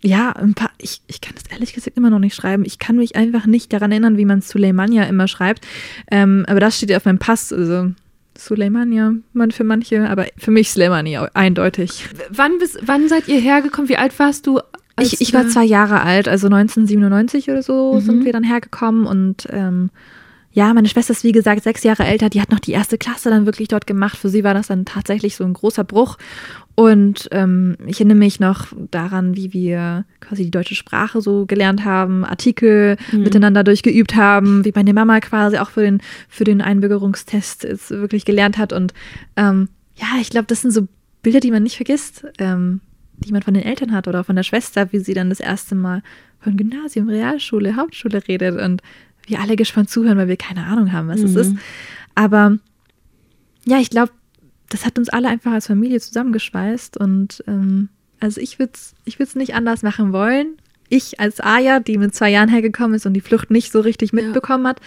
A: ja, ein paar, ich, ich kann das ehrlich gesagt immer noch nicht schreiben. Ich kann mich einfach nicht daran erinnern, wie man Suleimania immer schreibt. Ähm, aber das steht ja auf meinem Pass. Also Suleimania, man für manche, aber für mich Suleimani eindeutig.
B: Wann, bist, wann seid ihr hergekommen? Wie alt warst du?
A: Ich, ich war zwei Jahre alt, also 1997 oder so mhm. sind wir dann hergekommen und ähm, ja, meine Schwester ist wie gesagt sechs Jahre älter, die hat noch die erste Klasse dann wirklich dort gemacht. Für sie war das dann tatsächlich so ein großer Bruch. Und ähm, ich erinnere mich noch daran, wie wir quasi die deutsche Sprache so gelernt haben, Artikel mhm. miteinander durchgeübt haben, wie meine Mama quasi auch für den, für den Einbürgerungstest jetzt wirklich gelernt hat. Und ähm, ja, ich glaube, das sind so Bilder, die man nicht vergisst, ähm, die man von den Eltern hat oder von der Schwester, wie sie dann das erste Mal von Gymnasium, Realschule, Hauptschule redet und wir alle gespannt zuhören, weil wir keine Ahnung haben, was mhm. es ist. Aber ja, ich glaube, das hat uns alle einfach als Familie zusammengeschweißt und ähm, also ich würde es ich nicht anders machen wollen. Ich als Aya, die mit zwei Jahren hergekommen ist und die Flucht nicht so richtig mitbekommen ja. hat,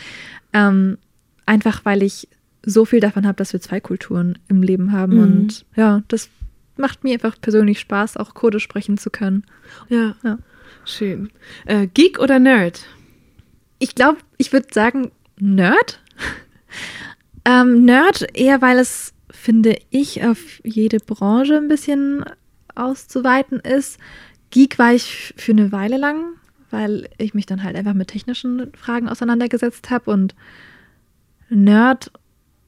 A: ähm, einfach weil ich so viel davon habe, dass wir zwei Kulturen im Leben haben mhm. und ja, das macht mir einfach persönlich Spaß, auch Code sprechen zu können.
B: Ja, ja. schön. Äh, Geek oder Nerd?
A: Ich glaube, ich würde sagen Nerd. ähm, Nerd eher, weil es finde ich, auf jede Branche ein bisschen auszuweiten ist. Geek war ich für eine Weile lang, weil ich mich dann halt einfach mit technischen Fragen auseinandergesetzt habe und Nerd,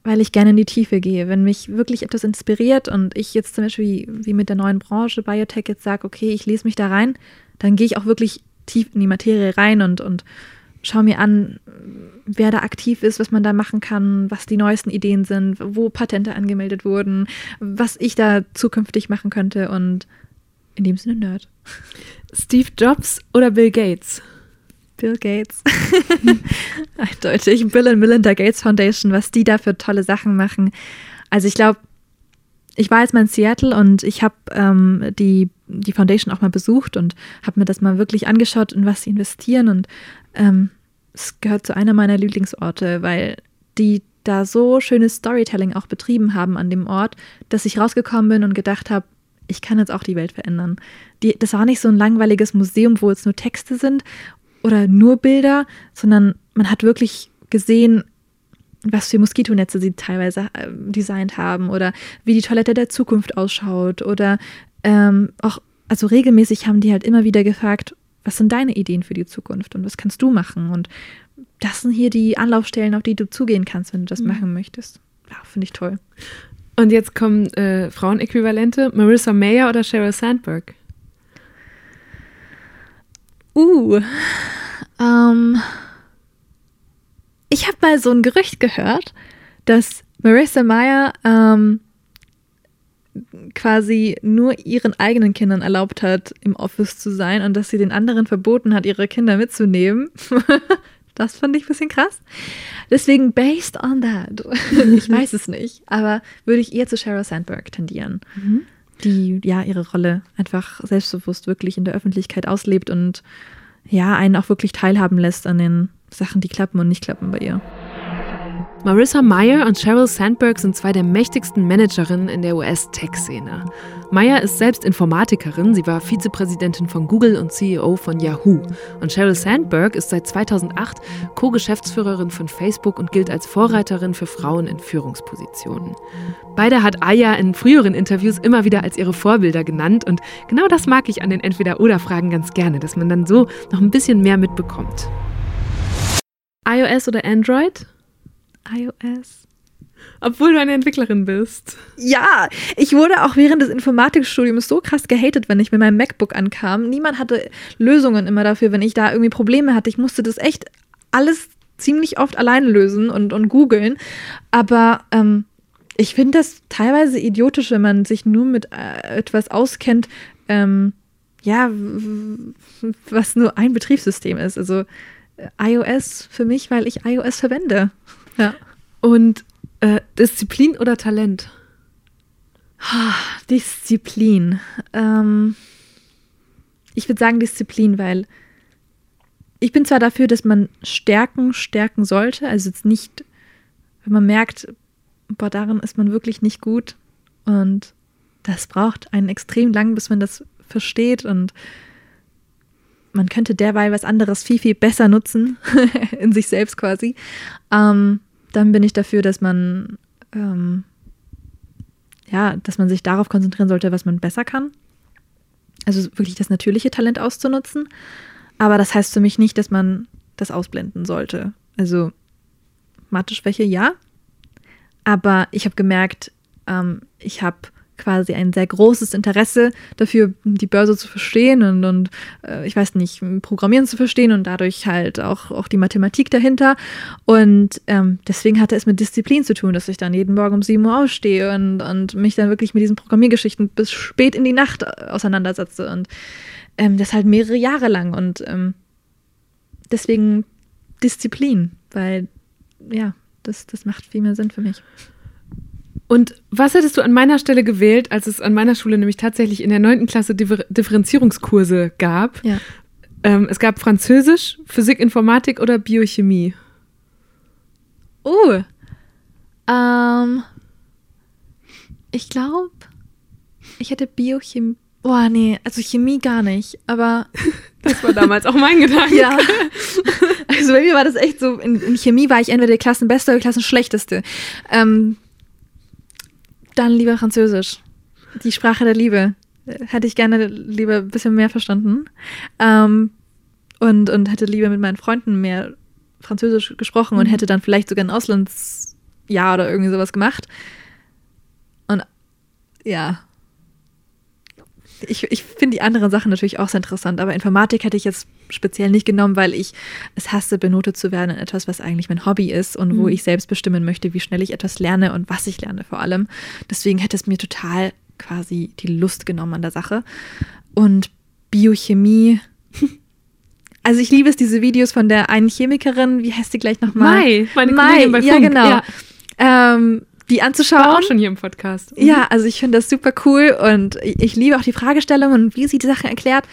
A: weil ich gerne in die Tiefe gehe. Wenn mich wirklich etwas inspiriert und ich jetzt zum Beispiel wie, wie mit der neuen Branche Biotech jetzt sage, okay, ich lese mich da rein, dann gehe ich auch wirklich tief in die Materie rein und, und schaue mir an, wer da aktiv ist, was man da machen kann, was die neuesten Ideen sind, wo Patente angemeldet wurden, was ich da zukünftig machen könnte und in dem Sinne Nerd.
B: Steve Jobs oder Bill Gates?
A: Bill Gates. Eindeutig. Bill und Melinda Gates Foundation, was die da für tolle Sachen machen. Also ich glaube, ich war jetzt mal in Seattle und ich habe ähm, die, die Foundation auch mal besucht und habe mir das mal wirklich angeschaut, in was sie investieren. Und ähm, es gehört zu einer meiner Lieblingsorte, weil die da so schönes Storytelling auch betrieben haben an dem Ort, dass ich rausgekommen bin und gedacht habe, ich kann jetzt auch die Welt verändern. Die, das war nicht so ein langweiliges Museum, wo jetzt nur Texte sind oder nur Bilder, sondern man hat wirklich gesehen, was für Moskitonetze sie teilweise äh, designt haben oder wie die Toilette der Zukunft ausschaut oder ähm, auch, also regelmäßig haben die halt immer wieder gefragt, was sind deine Ideen für die Zukunft und was kannst du machen? Und das sind hier die Anlaufstellen, auf die du zugehen kannst, wenn du das mhm. machen möchtest. Ja, finde ich toll.
B: Und jetzt kommen äh, Frauenäquivalente, Marissa Mayer oder Sheryl Sandberg?
A: Uh, ähm, ich habe mal so ein Gerücht gehört, dass Marissa Mayer ähm, quasi nur ihren eigenen Kindern erlaubt hat, im Office zu sein und dass sie den anderen verboten hat, ihre Kinder mitzunehmen. das fand ich ein bisschen krass. Deswegen, based on that, ich weiß es nicht, aber würde ich eher zu Sheryl Sandberg tendieren, mhm. die ja ihre Rolle einfach selbstbewusst wirklich in der Öffentlichkeit auslebt und ja, einen auch wirklich teilhaben lässt an den Sachen, die klappen und nicht klappen bei ihr.
B: Marissa Meyer und Sheryl Sandberg sind zwei der mächtigsten Managerinnen in der US-Tech-Szene. Meyer ist selbst Informatikerin, sie war Vizepräsidentin von Google und CEO von Yahoo. Und Sheryl Sandberg ist seit 2008 Co-Geschäftsführerin von Facebook und gilt als Vorreiterin für Frauen in Führungspositionen. Beide hat Aya in früheren Interviews immer wieder als ihre Vorbilder genannt und genau das mag ich an den Entweder-Oder-Fragen ganz gerne, dass man dann so noch ein bisschen mehr mitbekommt. iOS oder Android?
A: iOS.
B: Obwohl du eine Entwicklerin bist.
A: Ja, ich wurde auch während des Informatikstudiums so krass gehatet, wenn ich mit meinem MacBook ankam. Niemand hatte Lösungen immer dafür, wenn ich da irgendwie Probleme hatte. Ich musste das echt alles ziemlich oft alleine lösen und, und googeln. Aber ähm, ich finde das teilweise idiotisch, wenn man sich nur mit äh, etwas auskennt, ähm, ja, was nur ein Betriebssystem ist. Also äh, iOS für mich, weil ich iOS verwende.
B: Ja. Und äh, Disziplin oder Talent?
A: Disziplin. Ähm, ich würde sagen Disziplin, weil ich bin zwar dafür, dass man Stärken stärken sollte, also jetzt nicht, wenn man merkt, boah, darin ist man wirklich nicht gut und das braucht einen extrem lang, bis man das versteht und man könnte derweil was anderes viel, viel besser nutzen, in sich selbst quasi. Ähm, dann bin ich dafür, dass man ähm, ja, dass man sich darauf konzentrieren sollte, was man besser kann. Also wirklich das natürliche Talent auszunutzen. Aber das heißt für mich nicht, dass man das ausblenden sollte. Also Mathe-Schwäche ja. Aber ich habe gemerkt, ähm, ich habe quasi ein sehr großes Interesse dafür, die Börse zu verstehen und, und äh, ich weiß nicht, Programmieren zu verstehen und dadurch halt auch, auch die Mathematik dahinter. Und ähm, deswegen hatte es mit Disziplin zu tun, dass ich dann jeden Morgen um 7 Uhr aufstehe und, und mich dann wirklich mit diesen Programmiergeschichten bis spät in die Nacht auseinandersetze. Und ähm, das halt mehrere Jahre lang. Und ähm, deswegen Disziplin, weil ja, das, das macht viel mehr Sinn für mich.
B: Und was hättest du an meiner Stelle gewählt, als es an meiner Schule nämlich tatsächlich in der neunten Klasse Differ Differenzierungskurse gab? Ja. Ähm, es gab Französisch, Physik, Informatik oder Biochemie.
A: Oh. Ähm, ich glaube, ich hätte Biochemie. Boah, nee, also Chemie gar nicht, aber.
B: Das war damals auch mein Gedanke.
A: ja. Also bei mir war das echt so, in, in Chemie war ich entweder der Klassenbeste oder der Klassenschlechteste. Ähm, dann lieber Französisch. Die Sprache der Liebe. Hätte ich gerne lieber ein bisschen mehr verstanden. Ähm, und, und hätte lieber mit meinen Freunden mehr Französisch gesprochen mhm. und hätte dann vielleicht sogar ein Auslandsjahr oder irgendwie sowas gemacht. Und ja, ich, ich finde die anderen Sachen natürlich auch sehr interessant, aber Informatik hätte ich jetzt speziell nicht genommen, weil ich es hasse, benotet zu werden in etwas, was eigentlich mein Hobby ist und mhm. wo ich selbst bestimmen möchte, wie schnell ich etwas lerne und was ich lerne vor allem. Deswegen hätte es mir total quasi die Lust genommen an der Sache. Und Biochemie. Also ich liebe es, diese Videos von der einen Chemikerin, wie heißt sie gleich nochmal?
B: Mai, meine Mai, bei Funk.
A: Ja, genau. Ja. Ähm, die anzuschauen. War
B: auch schon hier im Podcast.
A: Mhm. Ja, also ich finde das super cool und ich, ich liebe auch die Fragestellungen und wie sie die Sachen erklärt.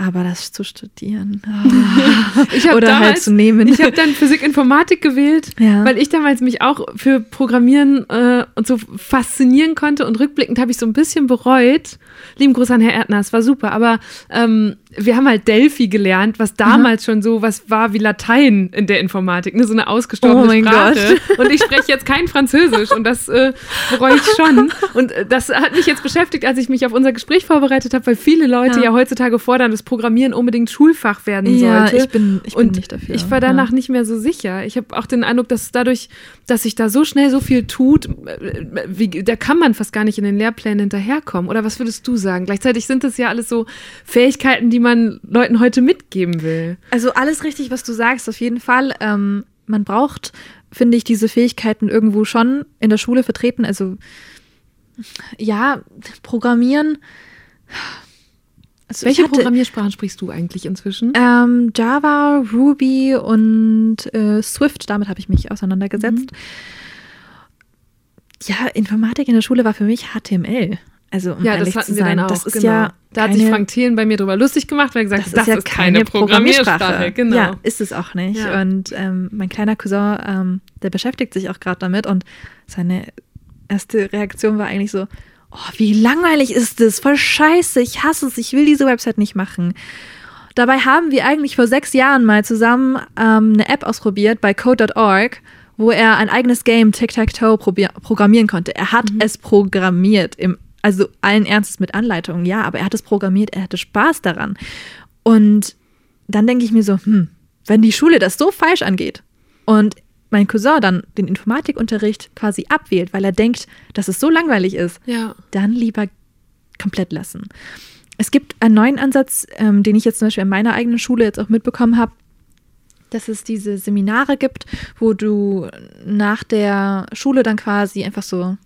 A: Aber das zu studieren
B: oh. ich oder damals, halt zu nehmen. Ich habe dann Physik Informatik gewählt, ja. weil ich damals mich auch für Programmieren äh, und so faszinieren konnte und rückblickend habe ich so ein bisschen bereut. Lieben Gruß an Herr Erdner, es war super, aber ähm, wir haben halt Delphi gelernt, was damals mhm. schon so was war wie Latein in der Informatik, ne? so eine ausgestorbene oh Sprache. Gott. Und ich spreche jetzt kein Französisch und das äh, bereue ich schon. Und äh, das hat mich jetzt beschäftigt, als ich mich auf unser Gespräch vorbereitet habe, weil viele Leute ja, ja heutzutage fordern, dass Programmieren unbedingt Schulfach werden ja, sollte.
A: ich bin, ich bin nicht dafür.
B: Ich war danach ja. nicht mehr so sicher. Ich habe auch den Eindruck, dass dadurch, dass sich da so schnell so viel tut, äh, wie, da kann man fast gar nicht in den Lehrplänen hinterherkommen. Oder was würdest du sagen? Gleichzeitig sind das ja alles so Fähigkeiten, die man man Leuten heute mitgeben will.
A: Also alles richtig, was du sagst, auf jeden Fall. Ähm, man braucht, finde ich, diese Fähigkeiten irgendwo schon in der Schule vertreten. Also ja, Programmieren. Also
B: Welche
A: hatte,
B: Programmiersprachen sprichst du eigentlich inzwischen?
A: Ähm, Java, Ruby und äh, Swift, damit habe ich mich auseinandergesetzt. Ja, Informatik in der Schule war für mich HTML. Also, um
B: ja,
A: ehrlich
B: das hatten
A: zu
B: wir
A: sein,
B: dann auch.
A: das ist
B: genau.
A: ja
B: da hat sich
A: keine-
B: Frank Thelen bei mir drüber lustig gemacht, weil er gesagt
A: das
B: hat,
A: ist ja keine Programmiersprache.
B: Genau.
A: Ja, ist es auch nicht.
B: Ja.
A: Und ähm, mein kleiner Cousin, ähm, der beschäftigt sich auch gerade damit und seine erste Reaktion war eigentlich so, oh, wie langweilig ist das, voll scheiße, ich hasse es, ich will diese Website nicht machen. Dabei haben wir eigentlich vor sechs Jahren mal zusammen ähm, eine App ausprobiert bei code.org, wo er ein eigenes Game Tic-Tac-Toe programmieren konnte. Er hat es programmiert, im, also allen Ernstes mit Anleitungen, ja, aber er hat es programmiert, er hatte Spaß daran. Und dann denke ich mir so, hm, wenn die Schule das so falsch angeht und mein Cousin dann den Informatikunterricht quasi abwählt, weil er denkt, dass es so langweilig ist,
B: Ja.
A: dann lieber komplett lassen. Es gibt einen neuen Ansatz, ähm, den ich jetzt zum Beispiel in meiner eigenen Schule jetzt auch mitbekommen habe, dass es diese Seminare gibt, wo du nach der Schule dann quasi einfach so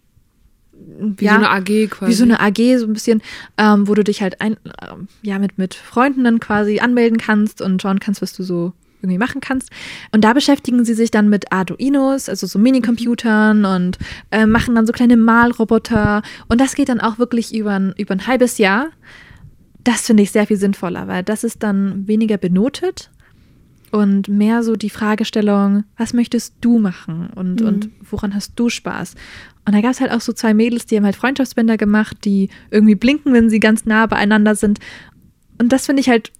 B: Wie so eine AG quasi.
A: wie so eine AG so ein bisschen, ähm, wo du dich halt ein, ähm, ja, mit, mit Freunden dann quasi anmelden kannst und schauen kannst, was du so irgendwie machen kannst. Und da beschäftigen sie sich dann mit Arduinos, also so Minicomputern und äh, machen dann so kleine Malroboter. Und das geht dann auch wirklich über ein, über ein halbes Jahr. Das finde ich sehr viel sinnvoller, weil das ist dann weniger benotet und mehr so die Fragestellung, was möchtest du machen und,
B: Mhm.
A: und woran hast du Spaß? Und da gab es halt auch so zwei Mädels, die haben halt Freundschaftsbänder gemacht, die irgendwie blinken, wenn sie ganz nah beieinander sind. Und das finde ich halt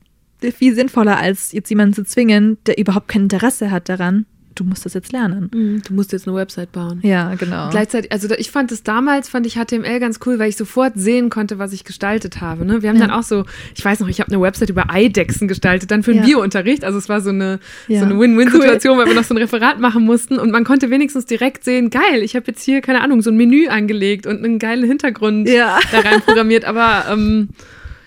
A: viel sinnvoller, als jetzt jemanden zu zwingen, der überhaupt kein Interesse hat daran. Du musst das jetzt lernen.
B: Mhm, Du musst jetzt eine Website bauen.
A: Ja, genau.
B: Gleichzeitig, also ich fand es damals, fand ich HTML ganz cool, weil ich sofort sehen konnte, was ich gestaltet habe. Ne? Wir haben
A: Ja.
B: dann auch so, ich weiß noch, ich habe eine Website über Eidechsen gestaltet, dann für den
A: Ja.
B: Biounterricht. Also es war so eine,
A: Ja.
B: so eine Win-Win-Situation, weil wir noch so ein Referat machen mussten und man konnte wenigstens direkt sehen, geil, ich habe jetzt hier, keine Ahnung, so ein Menü angelegt und einen geilen Hintergrund
A: Ja.
B: da rein programmiert. Aber ähm,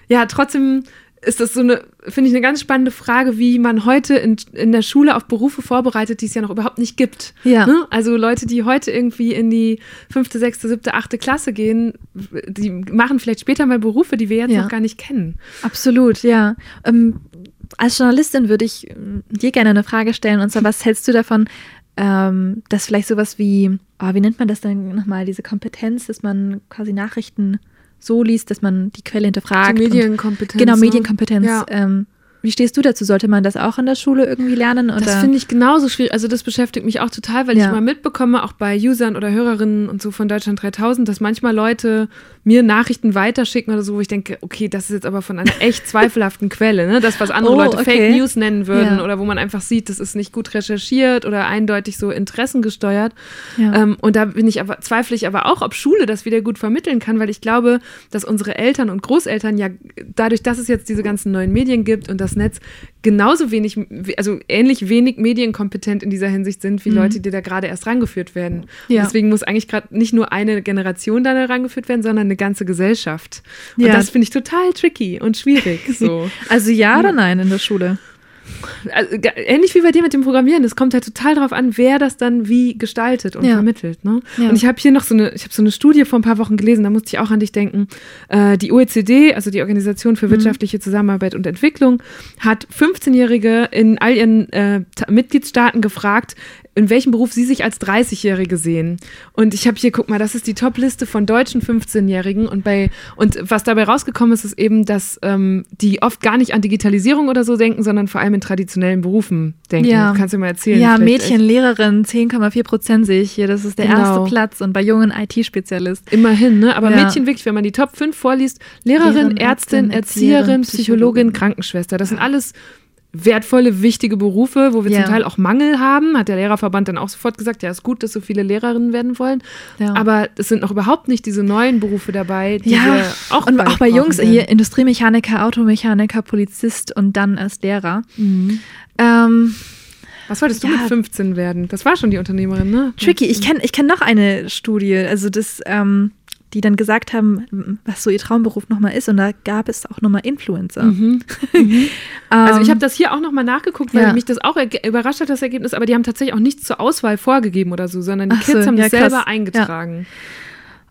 B: ja, trotzdem ist das so eine, finde ich, eine ganz spannende Frage, wie man heute in, in der Schule auf Berufe vorbereitet, die es ja noch überhaupt nicht gibt.
A: Ja.
B: Ne? Also Leute, die heute irgendwie in die fünfte, sechste, siebte, achte Klasse gehen, die machen vielleicht später mal Berufe, die wir jetzt
A: Ja.
B: noch gar nicht kennen.
A: Absolut, ja. Ähm, als Journalistin würde ich ähm, dir gerne eine Frage stellen, und zwar, was hältst du davon, ähm, dass vielleicht sowas wie, oh, wie nennt man das denn nochmal, diese Kompetenz, dass man quasi Nachrichten so liest, dass man die Quelle hinterfragt.
B: Die
A: und-
B: Medienkompetenz.
A: Genau,
B: ne?
A: Medienkompetenz.
B: Ja.
A: Ähm, wie stehst du dazu? Sollte man das auch in der Schule irgendwie lernen? Oder?
B: Das finde ich genauso schwierig. Also das beschäftigt mich auch total, weil
A: Ja.
B: ich mal mitbekomme, auch bei Usern oder Hörerinnen und so von Deutschland 3000, dass manchmal Leute mir Nachrichten weiterschicken oder so, wo ich denke, okay, das ist jetzt aber von einer echt zweifelhaften Quelle, ne? Das, was andere
A: Oh,
B: Leute
A: okay.
B: Fake News nennen würden
A: Ja.
B: oder wo man einfach sieht, das ist nicht gut recherchiert oder eindeutig so interessengesteuert.
A: Ja.
B: Ähm, und da bin ich aber, zweifle ich aber auch, ob Schule das wieder gut vermitteln kann, weil ich glaube, dass unsere Eltern und Großeltern ja dadurch, dass es jetzt diese ganzen neuen Medien gibt und das Netz genauso wenig, also ähnlich wenig medienkompetent in dieser Hinsicht sind, wie Leute, die da gerade erst rangeführt werden.
A: Mhm. Ja.
B: deswegen muss eigentlich gerade nicht nur eine Generation da rangeführt werden, sondern eine ganze Gesellschaft. Und
A: Ja.
B: das finde ich total tricky und schwierig. So.
A: also ja oder nein in der Schule?
B: Also, ähnlich wie bei dir mit dem Programmieren, es kommt halt total drauf an, wer das dann wie gestaltet und
A: Ja.
B: vermittelt. Ne?
A: Ja.
B: Und ich habe hier noch so eine, ich habe so eine Studie vor ein paar Wochen gelesen, da musste ich auch an dich denken. Äh, die OECD, also die Organisation
A: Mhm.
B: für wirtschaftliche Zusammenarbeit und Entwicklung, hat 15-Jährige in all ihren äh, Ta- Mitgliedstaaten gefragt, in welchem Beruf sie sich als 30-Jährige sehen. Und ich habe hier, guck mal, das ist die Top-Liste von deutschen 15-Jährigen. Und bei und was dabei rausgekommen ist, ist eben, dass ähm, die oft gar nicht an Digitalisierung oder so denken, sondern vor allem in traditionellen Berufen denken.
A: Ja.
B: Kannst du mal erzählen?
A: Ja, Mädchen, Lehrerin, 10,4 Prozent sehe ich hier. Das ist der
B: Genau.
A: erste Platz und bei jungen IT-Spezialist.
B: Immerhin, ne? Aber
A: Ja.
B: Mädchen wirklich, wenn man die Top 5 vorliest, Lehrerin,
A: Lehrerin,
B: Ärztin,
A: Ärztin,
B: Erzieherin,
A: Erzieherin,
B: Psychologin,
A: Psychologin.
B: Krankenschwester. Das sind alles wertvolle, wichtige Berufe, wo wir
A: Ja.
B: zum Teil auch Mangel haben. Hat der Lehrerverband dann auch sofort gesagt, ja, ist gut, dass so viele Lehrerinnen werden wollen.
A: Ja.
B: Aber es sind noch überhaupt nicht diese neuen Berufe dabei, die
A: Ja,
B: wir auch
A: und auch bei Jungs
B: werden.
A: hier Industriemechaniker, Automechaniker, Polizist und dann erst Lehrer. Ähm,
B: Was wolltest du
A: Ja.
B: mit 15 werden? Das war schon die Unternehmerin, ne?
A: tricky. Ich kenne ich kenn noch eine Studie, also das, ähm, die dann gesagt haben, was so ihr Traumberuf nochmal ist. Und da gab es auch nochmal Influencer.
B: Mhm.
A: Ähm,
B: Also ich habe das hier auch nochmal nachgeguckt, weil
A: Ja.
B: mich das auch überrascht hat, das Ergebnis, aber die haben tatsächlich auch nichts zur Auswahl vorgegeben oder so, sondern die
A: Ach so,
B: Kids haben
A: ja,
B: das
A: krass.
B: selber eingetragen.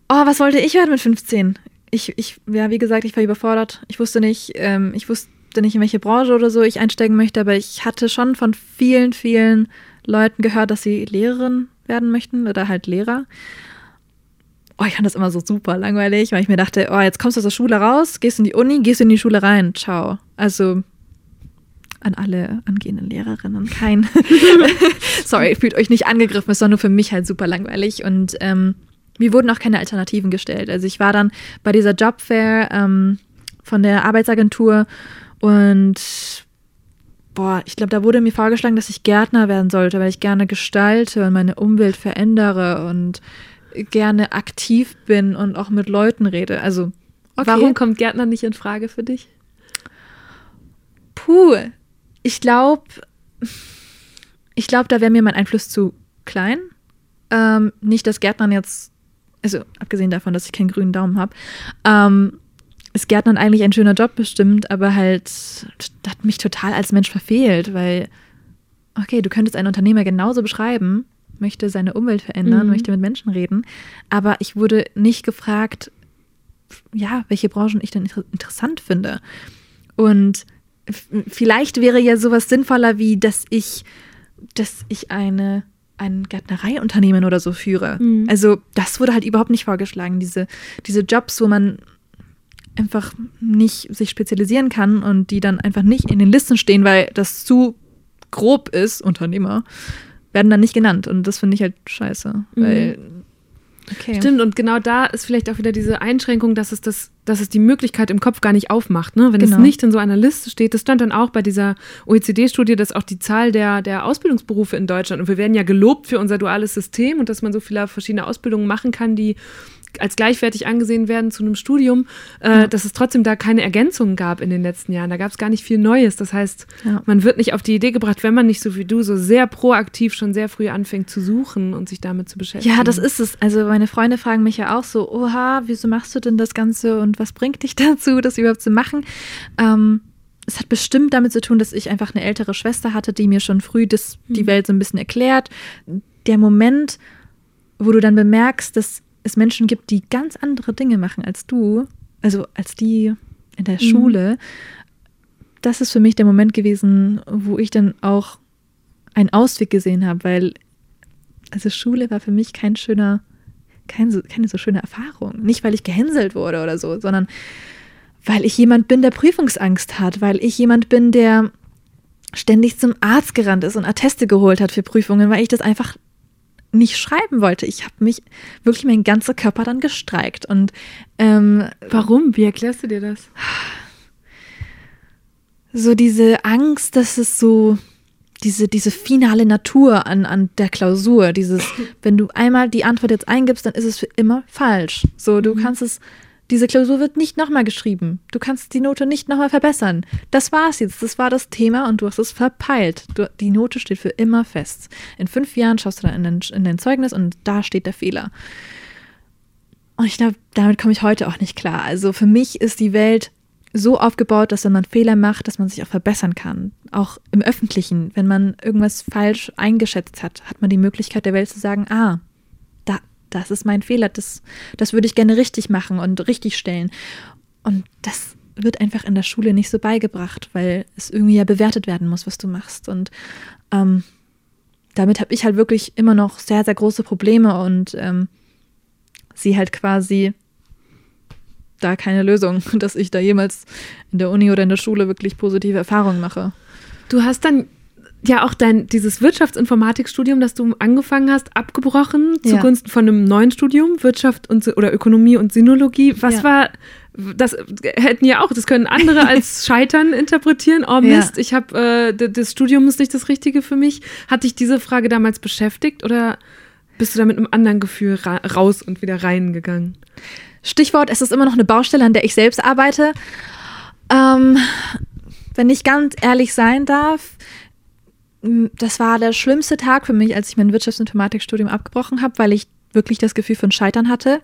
A: Oh, was wollte ich werden mit 15? Ich, ich, ja, wie gesagt, ich war überfordert. Ich wusste nicht, ähm, ich wusste nicht, in welche Branche oder so ich einsteigen möchte, aber ich hatte schon von vielen, vielen Leuten gehört, dass sie Lehrerin werden möchten oder halt Lehrer. Oh, ich fand das immer so super langweilig, weil ich mir dachte, oh, jetzt kommst du aus der Schule raus, gehst in die Uni, gehst in die Schule rein. Ciao. Also an alle angehenden Lehrerinnen kein. Sorry, fühlt euch nicht angegriffen, es war nur für mich halt super langweilig und ähm, mir wurden auch keine Alternativen gestellt. Also ich war dann bei dieser Jobfair ähm, von der Arbeitsagentur und boah, ich glaube, da wurde mir vorgeschlagen, dass ich Gärtner werden sollte, weil ich gerne gestalte und meine Umwelt verändere und gerne aktiv bin und auch mit Leuten rede. Also,
B: okay. Warum kommt Gärtner nicht in Frage für dich?
A: Puh, ich glaube, ich glaube, da wäre mir mein Einfluss zu klein. Ähm, nicht, dass Gärtnern jetzt, also abgesehen davon, dass ich keinen grünen Daumen habe, ähm, ist Gärtnern eigentlich ein schöner Job bestimmt, aber halt hat mich total als Mensch verfehlt, weil, okay, du könntest einen Unternehmer genauso beschreiben, möchte seine Umwelt verändern, mhm. möchte mit Menschen reden, aber ich wurde nicht gefragt, ja, welche Branchen ich denn inter interessant finde. Und vielleicht wäre ja sowas sinnvoller, wie dass ich, dass ich eine ein Gärtnereiunternehmen oder so führe. Mhm. Also das wurde halt überhaupt nicht vorgeschlagen. Diese, diese Jobs, wo man einfach nicht sich spezialisieren kann und die dann einfach nicht in den Listen stehen, weil das zu grob ist, Unternehmer, werden dann nicht genannt. Und das finde ich halt scheiße. Mhm. Weil
B: Okay. Stimmt, und genau da ist vielleicht auch wieder diese Einschränkung, dass es das, dass es die Möglichkeit im Kopf gar nicht aufmacht. Ne? Wenn genau. es nicht in so einer Liste steht, das stand dann auch bei dieser OECD-Studie, dass auch die Zahl der, der Ausbildungsberufe in Deutschland, und wir werden ja gelobt für unser duales System und dass man so viele verschiedene Ausbildungen machen kann, die als gleichwertig angesehen werden zu einem Studium, äh, ja. dass es trotzdem da keine Ergänzungen gab in den letzten Jahren. Da gab es gar nicht viel Neues. Das heißt, ja. man wird nicht auf die Idee gebracht, wenn man nicht so wie du so sehr proaktiv schon sehr früh anfängt zu suchen und sich damit zu beschäftigen.
A: Ja, das ist es. Also meine Freunde fragen mich ja auch so, oha, wieso machst du denn das Ganze und was bringt dich dazu, das überhaupt zu machen? Ähm, es hat bestimmt damit zu tun, dass ich einfach eine ältere Schwester hatte, die mir schon früh das, die mhm. Welt so ein bisschen erklärt. Der Moment, wo du dann bemerkst, dass es Menschen gibt, die ganz andere Dinge machen als du, also als die in der mhm. Schule, das ist für mich der Moment gewesen, wo ich dann auch einen Ausweg gesehen habe, weil also Schule war für mich kein schöner, kein keine so schöne Erfahrung. Nicht, weil ich gehänselt wurde oder so, sondern weil ich jemand bin, der Prüfungsangst hat, weil ich jemand bin, der ständig zum Arzt gerannt ist und Atteste geholt hat für Prüfungen, weil ich das einfach nicht schreiben wollte. Ich habe mich wirklich mein ganzer Körper dann gestreikt. Und ähm,
B: warum? Wie erklärst du dir das?
A: So diese Angst, dass es so diese, diese finale Natur an, an der Klausur, dieses, wenn du einmal die Antwort jetzt eingibst, dann ist es für immer falsch. So, du mhm. kannst es diese Klausur wird nicht nochmal geschrieben. Du kannst die Note nicht nochmal verbessern. Das war's jetzt. Das war das Thema und du hast es verpeilt. Du, die Note steht für immer fest. In fünf Jahren schaust du dann in dein, in dein Zeugnis und da steht der Fehler. Und ich glaube, damit komme ich heute auch nicht klar. Also für mich ist die Welt so aufgebaut, dass wenn man Fehler macht, dass man sich auch verbessern kann. Auch im Öffentlichen, wenn man irgendwas falsch eingeschätzt hat, hat man die Möglichkeit der Welt zu sagen, ah, das ist mein Fehler, das, das würde ich gerne richtig machen und richtig stellen. Und das wird einfach in der Schule nicht so beigebracht, weil es irgendwie ja bewertet werden muss, was du machst. Und ähm, damit habe ich halt wirklich immer noch sehr, sehr große Probleme und ähm, sie halt quasi da keine Lösung, dass ich da jemals in der Uni oder in der Schule wirklich positive Erfahrungen mache.
B: Du hast dann ja auch dein dieses Wirtschaftsinformatikstudium, das du angefangen hast, abgebrochen ja. zugunsten von einem neuen Studium, Wirtschaft und oder Ökonomie und Sinologie. Was ja. war das hätten ja auch, das können andere als Scheitern interpretieren. Oh Mist, ja. ich habe äh, das Studium ist nicht das Richtige für mich. Hat dich diese Frage damals beschäftigt oder bist du da mit einem anderen Gefühl ra raus und wieder reingegangen?
A: Stichwort, es ist immer noch eine Baustelle, an der ich selbst arbeite. Ähm, wenn ich ganz ehrlich sein darf, das war der schlimmste Tag für mich, als ich mein Wirtschaftsinformatikstudium abgebrochen habe, weil ich wirklich das Gefühl von Scheitern hatte.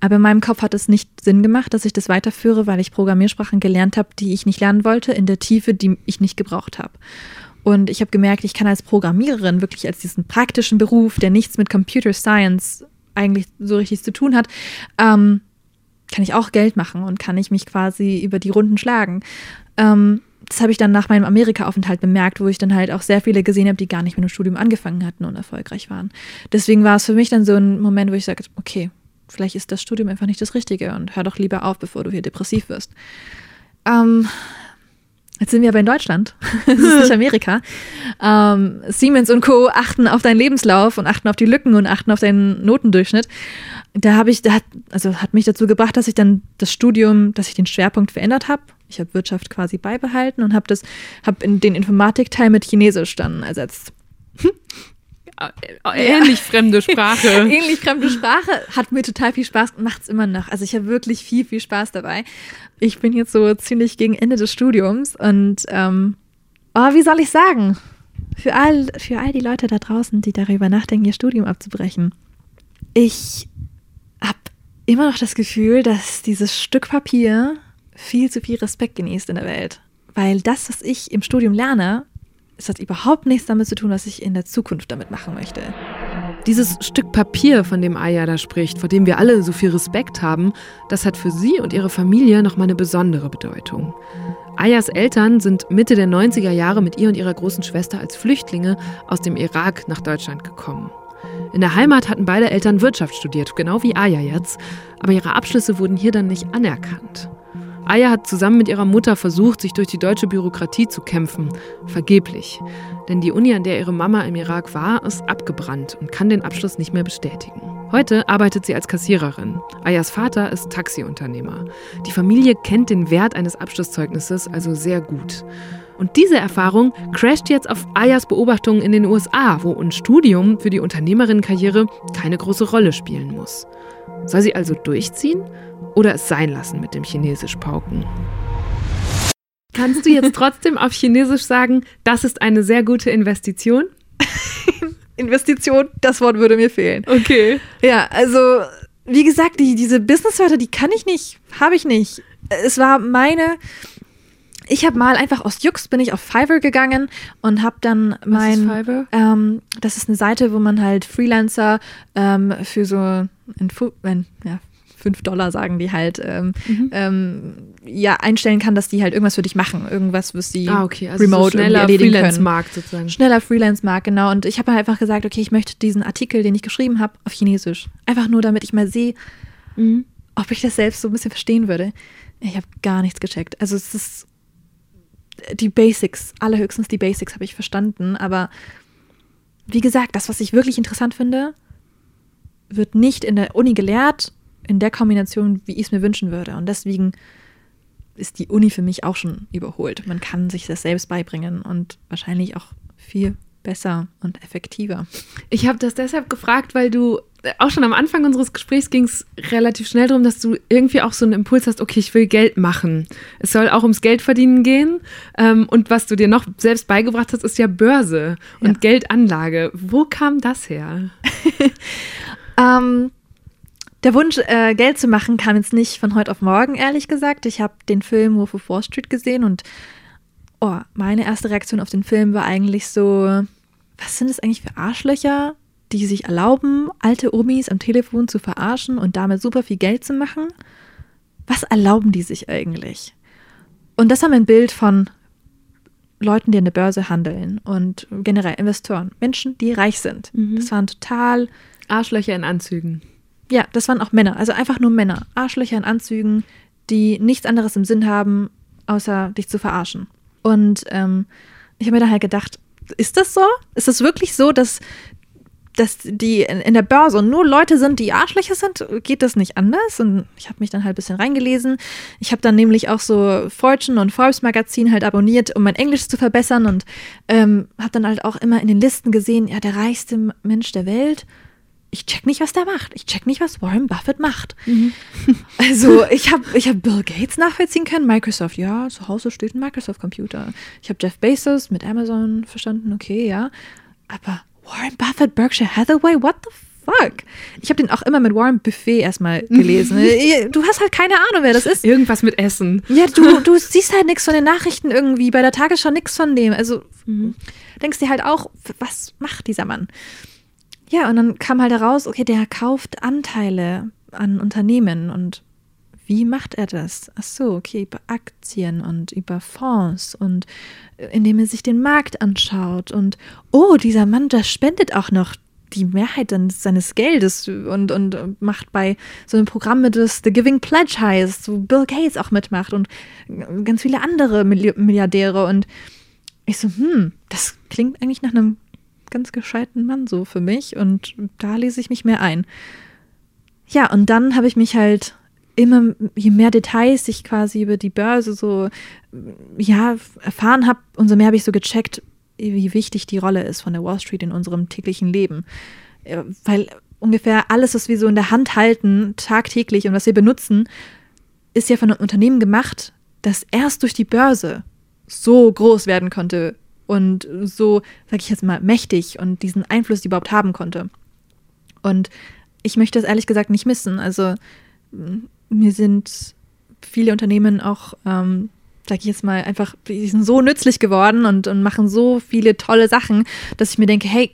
A: Aber in meinem Kopf hat es nicht Sinn gemacht, dass ich das weiterführe, weil ich Programmiersprachen gelernt habe, die ich nicht lernen wollte, in der Tiefe, die ich nicht gebraucht habe. Und ich habe gemerkt, ich kann als Programmiererin wirklich als diesen praktischen Beruf, der nichts mit Computer Science eigentlich so richtig zu tun hat, ähm, kann ich auch Geld machen und kann ich mich quasi über die Runden schlagen. Ähm, das habe ich dann nach meinem Amerika-Aufenthalt bemerkt, wo ich dann halt auch sehr viele gesehen habe, die gar nicht mit dem Studium angefangen hatten und erfolgreich waren. Deswegen war es für mich dann so ein Moment, wo ich sage, okay, vielleicht ist das Studium einfach nicht das Richtige und hör doch lieber auf, bevor du hier depressiv wirst. Ähm, Jetzt sind wir aber in Deutschland, das ist nicht Amerika. Ähm, Siemens und Co. achten auf deinen Lebenslauf und achten auf die Lücken und achten auf deinen Notendurchschnitt. Da habe ich, da hat, also hat mich dazu gebracht, dass ich dann das Studium, dass ich den Schwerpunkt verändert habe. Ich habe Wirtschaft quasi beibehalten und habe das, habe in den Informatikteil mit Chinesisch dann ersetzt.
B: Ähnlich fremde Sprache.
A: Ähnlich fremde Sprache. Hat mir total viel Spaß, macht es immer noch. Also ich habe wirklich viel, viel Spaß dabei. Ich bin jetzt so ziemlich gegen Ende des Studiums und ähm, oh, wie soll ich sagen? Für all, für all die Leute da draußen, die darüber nachdenken, ihr Studium abzubrechen. Ich habe immer noch das Gefühl, dass dieses Stück Papier viel zu viel Respekt genießt in der Welt. Weil das, was ich im Studium lerne, es hat überhaupt nichts damit zu tun, was ich in der Zukunft damit machen möchte.
B: Dieses Stück Papier, von dem Aya da spricht, vor dem wir alle so viel Respekt haben, das hat für sie und ihre Familie nochmal eine besondere Bedeutung. Ayas Eltern sind Mitte der 90er Jahre mit ihr und ihrer großen Schwester als Flüchtlinge aus dem Irak nach Deutschland gekommen. In der Heimat hatten beide Eltern Wirtschaft studiert, genau wie Aya jetzt, aber ihre Abschlüsse wurden hier dann nicht anerkannt. Aya hat zusammen mit ihrer Mutter versucht, sich durch die deutsche Bürokratie zu kämpfen. Vergeblich. Denn die Uni, an der ihre Mama im Irak war, ist abgebrannt und kann den Abschluss nicht mehr bestätigen. Heute arbeitet sie als Kassiererin. Ayas Vater ist Taxiunternehmer. Die Familie kennt den Wert eines Abschlusszeugnisses also sehr gut. Und diese Erfahrung crasht jetzt auf Ayas Beobachtungen in den USA, wo ein Studium für die Unternehmerinnenkarriere keine große Rolle spielen muss. Soll sie also durchziehen oder es sein lassen mit dem Chinesisch-Pauken? Kannst du jetzt trotzdem auf Chinesisch sagen, das ist eine sehr gute Investition?
A: Investition, das Wort würde mir fehlen.
B: Okay.
A: Ja, also wie gesagt, die, diese Businesswörter, die kann ich nicht, habe ich nicht. Es war meine. Ich habe mal einfach aus Jux bin ich auf Fiverr gegangen und habe dann mein.
B: Was ist Fiverr?
A: Ähm, das ist eine Seite, wo man halt Freelancer ähm, für so ein, ein ja, 5 Dollar sagen die halt, ähm,
B: Mhm.
A: ähm, ja, einstellen kann, dass die halt irgendwas für dich machen. Irgendwas, was sie
B: Ah, okay. Also
A: remote
B: so schneller. Freelance-Markt sozusagen.
A: Schneller Freelance-Markt, genau. Und ich habe halt einfach gesagt, okay, ich möchte diesen Artikel, den ich geschrieben habe, auf Chinesisch. Einfach nur, damit ich mal sehe,
B: Mhm.
A: ob ich das selbst so ein bisschen verstehen würde. Ich habe gar nichts gecheckt. Also es ist die Basics, allerhöchstens die Basics habe ich verstanden. Aber wie gesagt, das, was ich wirklich interessant finde, wird nicht in der Uni gelehrt, in der Kombination, wie ich es mir wünschen würde. Und deswegen ist die Uni für mich auch schon überholt. Man kann sich das selbst beibringen und wahrscheinlich auch viel besser und effektiver.
B: Ich habe das deshalb gefragt, weil du äh, auch schon am Anfang unseres Gesprächs ging es relativ schnell darum, dass du irgendwie auch so einen Impuls hast, okay, ich will Geld machen. Es soll auch ums Geld verdienen gehen. Ähm, und was du dir noch selbst beigebracht hast, ist ja Börse und
A: Ja.
B: Geldanlage. Wo kam das her?
A: Ähm, der Wunsch, äh, Geld zu machen, kam jetzt nicht von heute auf morgen, ehrlich gesagt. Ich habe den Film Wolf of Wall Street gesehen und oh, meine erste Reaktion auf den Film war eigentlich so, was sind es eigentlich für Arschlöcher, die sich erlauben, alte Omis am Telefon zu verarschen und damit super viel Geld zu machen? Was erlauben die sich eigentlich? Und das war mein Bild von Leuten, die an der Börse handeln und generell Investoren, Menschen, die reich sind.
B: Mhm.
A: Das waren total
B: Arschlöcher in Anzügen.
A: ja, das waren auch Männer, also einfach nur Männer. Arschlöcher in Anzügen, die nichts anderes im Sinn haben, außer dich zu verarschen. Und ähm, ich habe mir dann halt gedacht, ist das so? Ist das wirklich so, dass, dass die in, in der Börse nur Leute sind, die Arschlöcher sind? Geht das nicht anders? Und ich habe mich dann halt ein bisschen reingelesen. Ich habe dann nämlich auch so Fortune und Forbes Magazin halt abonniert, um mein Englisch zu verbessern und ähm, habe dann halt auch immer in den Listen gesehen, ja, der reichste Mensch der Welt ich check nicht, was der macht. Ich check nicht, was Warren Buffett macht. Also ich habe ich hab Bill Gates nachvollziehen können. Microsoft, ja, zu Hause steht ein Microsoft-Computer. Ich habe Jeff Bezos mit Amazon verstanden, okay, ja. Aber Warren Buffett, Berkshire Hathaway, what the fuck? Ich habe den auch immer mit Warren Buffet erstmal gelesen. du hast halt keine Ahnung, wer das ist.
B: Irgendwas mit Essen.
A: Ja, du, du siehst halt nichts von den Nachrichten irgendwie, bei der Tagesschau nichts von dem. Also denkst dir halt auch, was macht dieser Mann? Ja, und dann kam halt heraus, okay, der kauft Anteile an Unternehmen und wie macht er das? Ach so, okay, über Aktien und über Fonds und äh, indem er sich den Markt anschaut und oh, dieser Mann, der spendet auch noch die Mehrheit seines Geldes und, und macht bei so einem Programm mit, das The Giving Pledge heißt, wo Bill Gates auch mitmacht und ganz viele andere Milliardäre und ich so, hm, das klingt eigentlich nach einem ganz gescheiten Mann so für mich und da lese ich mich mehr ein. Ja, und dann habe ich mich halt immer, je mehr Details ich quasi über die Börse so, ja, erfahren habe, umso mehr habe ich so gecheckt, wie wichtig die Rolle ist von der Wall Street in unserem täglichen Leben. Weil ungefähr alles, was wir so in der Hand halten, tagtäglich und was wir benutzen, ist ja von einem Unternehmen gemacht, das erst durch die Börse so groß werden konnte und so, sag ich jetzt mal, mächtig und diesen Einfluss überhaupt haben konnte. Und ich möchte das ehrlich gesagt nicht missen. Also mir sind viele Unternehmen auch, ähm, sag ich jetzt mal, einfach, die sind so nützlich geworden und, und machen so viele tolle Sachen, dass ich mir denke, hey,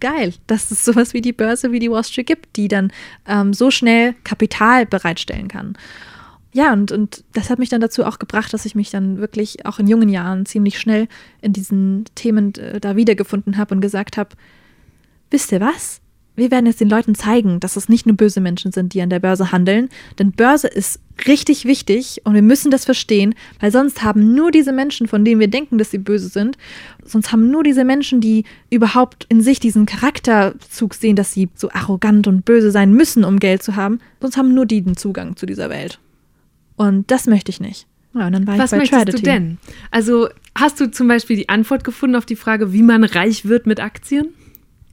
A: geil, dass es sowas wie die Börse, wie die Wall Street gibt, die dann ähm, so schnell Kapital bereitstellen kann. Ja, und, und das hat mich dann dazu auch gebracht, dass ich mich dann wirklich auch in jungen Jahren ziemlich schnell in diesen Themen äh, da wiedergefunden habe und gesagt habe, wisst ihr was? wir werden jetzt den Leuten zeigen, dass es nicht nur böse Menschen sind, die an der Börse handeln. Denn Börse ist richtig wichtig und wir müssen das verstehen, weil sonst haben nur diese Menschen, von denen wir denken, dass sie böse sind, sonst haben nur diese Menschen, die überhaupt in sich diesen Charakterzug sehen, dass sie so arrogant und böse sein müssen, um Geld zu haben, sonst haben nur die den Zugang zu dieser Welt. Und das möchte ich nicht.
B: Ja, und dann war Was ich bei möchtest Trinity. du denn? Also hast du zum Beispiel die Antwort gefunden auf die Frage, wie man reich wird mit Aktien?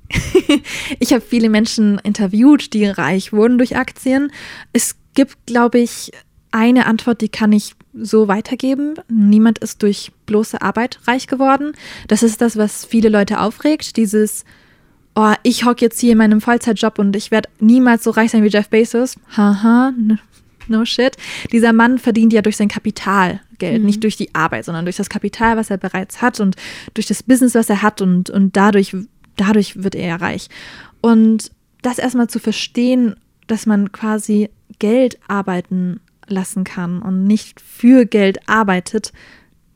A: ich habe viele Menschen interviewt, die reich wurden durch Aktien. Es gibt, glaube ich, eine Antwort, die kann ich so weitergeben. Niemand ist durch bloße Arbeit reich geworden. Das ist das, was viele Leute aufregt. Dieses, oh, ich hocke jetzt hier in meinem Vollzeitjob und ich werde niemals so reich sein wie Jeff Bezos. Haha, no shit. Dieser Mann verdient ja durch sein Kapital Geld, mhm. nicht durch die Arbeit, sondern durch das Kapital, was er bereits hat und durch das Business, was er hat und, und dadurch dadurch wird er ja reich. Und das erstmal zu verstehen, dass man quasi Geld arbeiten lassen kann und nicht für Geld arbeitet,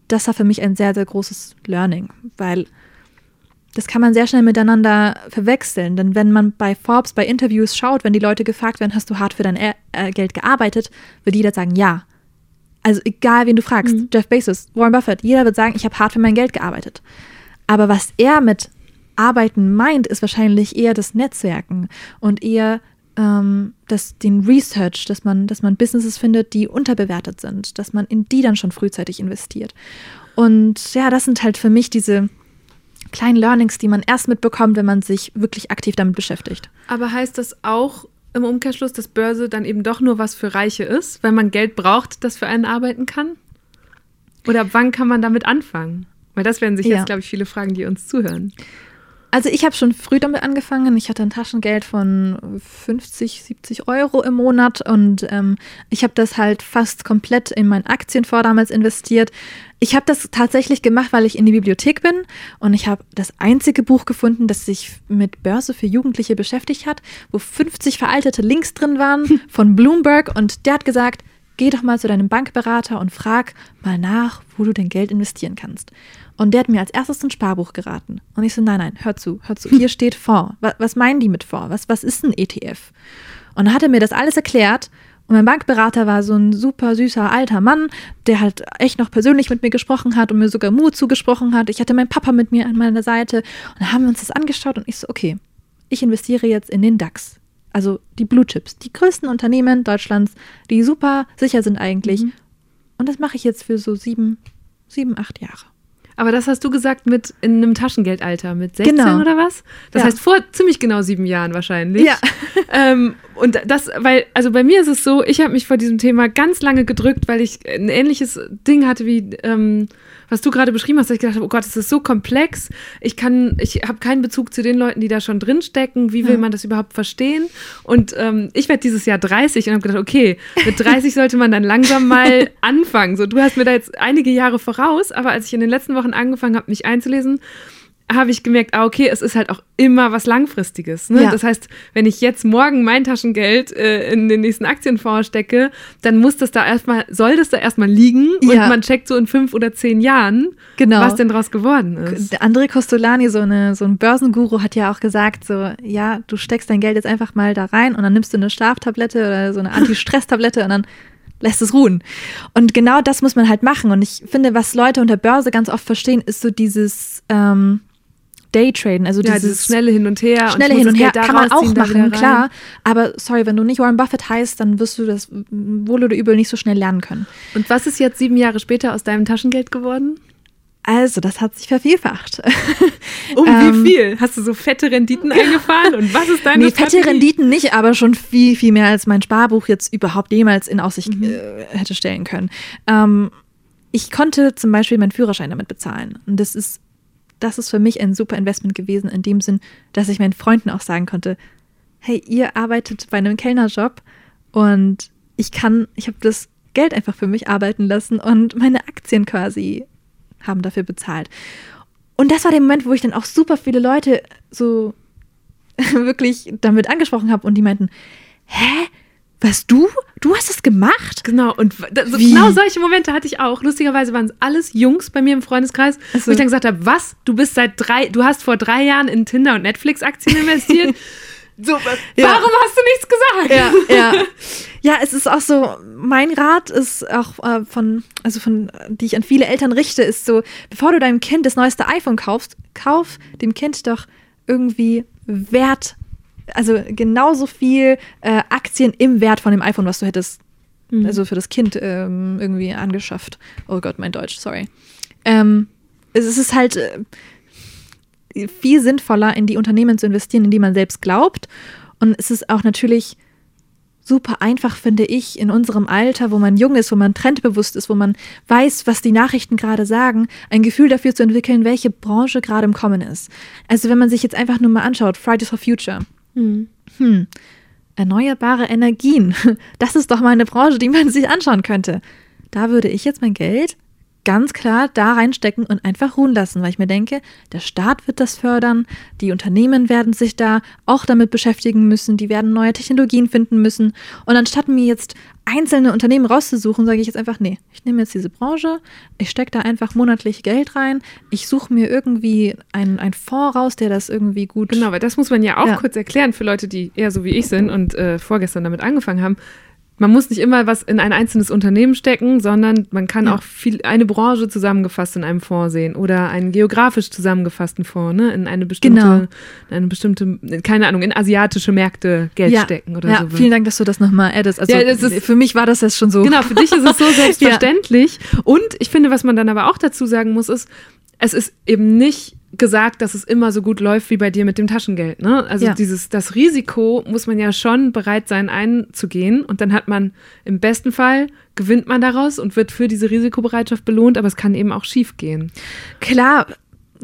A: das war für mich ein sehr, sehr großes Learning, weil das kann man sehr schnell miteinander verwechseln. Denn wenn man bei Forbes, bei Interviews schaut, wenn die Leute gefragt werden, hast du hart für dein äh, äh Geld gearbeitet, wird jeder sagen, ja. Also egal, wen du fragst, mhm. Jeff Bezos, Warren Buffett, jeder wird sagen, ich habe hart für mein Geld gearbeitet. Aber was er mit Arbeiten meint, ist wahrscheinlich eher das Netzwerken und eher ähm, das, den Research, dass man, dass man Businesses findet, die unterbewertet sind, dass man in die dann schon frühzeitig investiert. Und ja, das sind halt für mich diese kleinen Learnings, die man erst mitbekommt, wenn man sich wirklich aktiv damit beschäftigt.
B: Aber heißt das auch im Umkehrschluss, dass Börse dann eben doch nur was für Reiche ist, weil man Geld braucht, das für einen arbeiten kann? Oder wann kann man damit anfangen? Weil das werden sich ja. jetzt, glaube ich, viele fragen, die uns zuhören.
A: Also ich habe schon früh damit angefangen. Ich hatte ein Taschengeld von 50, 70 Euro im Monat und ähm, ich habe das halt fast komplett in meinen Aktienfonds damals investiert. Ich habe das tatsächlich gemacht, weil ich in die Bibliothek bin und ich habe das einzige Buch gefunden, das sich mit Börse für Jugendliche beschäftigt hat, wo 50 veraltete Links drin waren von Bloomberg und der hat gesagt, geh doch mal zu deinem Bankberater und frag mal nach, wo du dein Geld investieren kannst. Und der hat mir als erstes ein Sparbuch geraten. Und ich so, nein, nein, hör zu, hör zu. Hier steht Fonds. Was, was meinen die mit Fonds? Was, was ist ein ETF? Und dann hat er mir das alles erklärt. Und mein Bankberater war so ein super süßer alter Mann, der halt echt noch persönlich mit mir gesprochen hat und mir sogar Mut zugesprochen hat. Ich hatte meinen Papa mit mir an meiner Seite. Und dann haben wir uns das angeschaut und ich so, okay, ich investiere jetzt in den DAX. Also die Blue Chips, die größten Unternehmen Deutschlands, die super sicher sind eigentlich. Mhm. Und das mache ich jetzt für so sieben, sieben, acht Jahre.
B: Aber das hast du gesagt mit in einem Taschengeldalter, mit 16 genau. oder was? Das ja. heißt vor ziemlich genau sieben Jahren wahrscheinlich.
A: Ja.
B: Ähm, und das, weil, also bei mir ist es so, ich habe mich vor diesem Thema ganz lange gedrückt, weil ich ein ähnliches Ding hatte wie ähm, was du gerade beschrieben hast, dass ich gedacht habe, oh Gott, es ist so komplex. Ich kann, ich habe keinen Bezug zu den Leuten, die da schon drinstecken. Wie will ja. man das überhaupt verstehen? Und ähm, ich werde dieses Jahr 30 und habe gedacht, okay, mit 30 sollte man dann langsam mal anfangen. So, du hast mir da jetzt einige Jahre voraus, aber als ich in den letzten Wochen angefangen habe, mich einzulesen, habe ich gemerkt, ah, okay, es ist halt auch immer was Langfristiges. Ne?
A: Ja.
B: Das heißt, wenn ich jetzt morgen mein Taschengeld äh, in den nächsten Aktienfonds stecke, dann muss das da erstmal, soll das da erstmal liegen
A: Ja.
B: und man checkt so in fünf oder zehn Jahren,
A: Genau.
B: was denn draus geworden ist.
A: Der André Costolani, so, eine, so ein Börsenguru, hat ja auch gesagt, so, ja, du steckst dein Geld jetzt einfach mal da rein und dann nimmst du eine Schlaftablette oder so eine Anti-Stress-Tablette und dann lässt es ruhen. Und genau das muss man halt machen. Und ich finde, was Leute unter Börse ganz oft verstehen, ist so dieses ähm, Daytraden, also
B: Ja,
A: dieses
B: dieses schnelle Hin und Her. und
A: schnelle
B: muss
A: Hin und her kann man auch machen, klar. Aber sorry, wenn du nicht Warren Buffett heißt, dann wirst du das wohl oder übel nicht so schnell lernen können.
B: Und was ist jetzt sieben Jahre später aus deinem Taschengeld geworden?
A: Also, das hat sich vervielfacht.
B: Um
A: Ähm,
B: wie viel? Hast du so fette Renditen eingefahren? Und was ist deine
A: Nee, fette
B: Strategie?
A: Renditen nicht, aber schon viel, viel mehr als mein Sparbuch jetzt überhaupt jemals in Aussicht
B: Mhm.
A: äh, hätte stellen können. Ähm, ich konnte zum Beispiel meinen Führerschein damit bezahlen. Und das ist, das ist für mich ein super Investment gewesen, in dem Sinn, dass ich meinen Freunden auch sagen konnte, hey, ihr arbeitet bei einem Kellnerjob und ich kann, ich habe das Geld einfach für mich arbeiten lassen und meine Aktien quasi haben dafür bezahlt. Und das war der Moment, wo ich dann auch super viele Leute so wirklich damit angesprochen habe und die meinten, hä? Was du? Du hast das gemacht?
B: Genau, und so genau solche Momente hatte ich auch. Lustigerweise waren es alles Jungs bei mir im Freundeskreis,
A: Ach so.
B: wo ich dann gesagt habe, was? Du bist seit drei, du hast vor drei Jahren in Tinder und Netflix-Aktien investiert? so, was,
A: Ja.
B: warum hast du nichts gesagt?
A: Ja, ja. Ja, es ist auch so, mein Rat ist auch äh, von, also von, die ich an viele Eltern richte, ist so, bevor du deinem Kind das neueste iPhone kaufst, kauf dem Kind doch irgendwie Wert, also genauso viel äh, Aktien im Wert von dem iPhone, was du hättest, also für das Kind ähm, irgendwie angeschafft. Oh Gott, mein Deutsch, sorry. Ähm, es ist halt äh, viel sinnvoller, in die Unternehmen zu investieren, in die man selbst glaubt. Und es ist auch natürlich super einfach, finde ich, in unserem Alter, wo man jung ist, wo man trendbewusst ist, wo man weiß, was die Nachrichten gerade sagen, ein Gefühl dafür zu entwickeln, welche Branche gerade im Kommen ist. Also wenn man sich jetzt einfach nur mal anschaut, Fridays for Future. Hm. Erneuerbare Energien. Das ist doch mal eine Branche, die man sich anschauen könnte. Da würde ich jetzt mein Geld ganz klar da reinstecken und einfach ruhen lassen, weil ich mir denke, der Staat wird das fördern, die Unternehmen werden sich da auch damit beschäftigen müssen, die werden neue Technologien finden müssen. Und anstatt mir jetzt einzelne Unternehmen rauszusuchen, sage ich jetzt einfach, nee, ich nehme jetzt diese Branche, ich stecke da einfach monatlich Geld rein, ich suche mir irgendwie einen, einen Fonds raus, der das irgendwie gut
B: Genau, weil das muss man ja auch
A: Ja.
B: kurz erklären für Leute, die eher so wie ich sind und äh, vorgestern damit angefangen haben. Man muss nicht immer was in ein einzelnes Unternehmen stecken, sondern man kann
A: Ja.
B: auch viel, eine Branche zusammengefasst in einem Fonds sehen oder einen geografisch zusammengefassten Fonds, ne? in eine bestimmte,
A: Genau.
B: in eine bestimmte, keine Ahnung, in asiatische Märkte Geld stecken oder
A: ja,
B: so.
A: vielen Dank, dass du das nochmal addest. Also
B: Ja, ist-
A: für mich war das jetzt schon so.
B: Genau, für dich ist es so selbstverständlich. Und ich finde, was man dann aber auch dazu sagen muss, ist, es ist eben nicht gesagt, dass es immer so gut läuft wie bei dir mit dem Taschengeld. Ne? Also
A: Ja.
B: dieses, das Risiko muss man ja schon bereit sein einzugehen. Und dann hat man im besten Fall gewinnt man daraus und wird für diese Risikobereitschaft belohnt, aber es kann eben auch schief gehen.
A: Klar,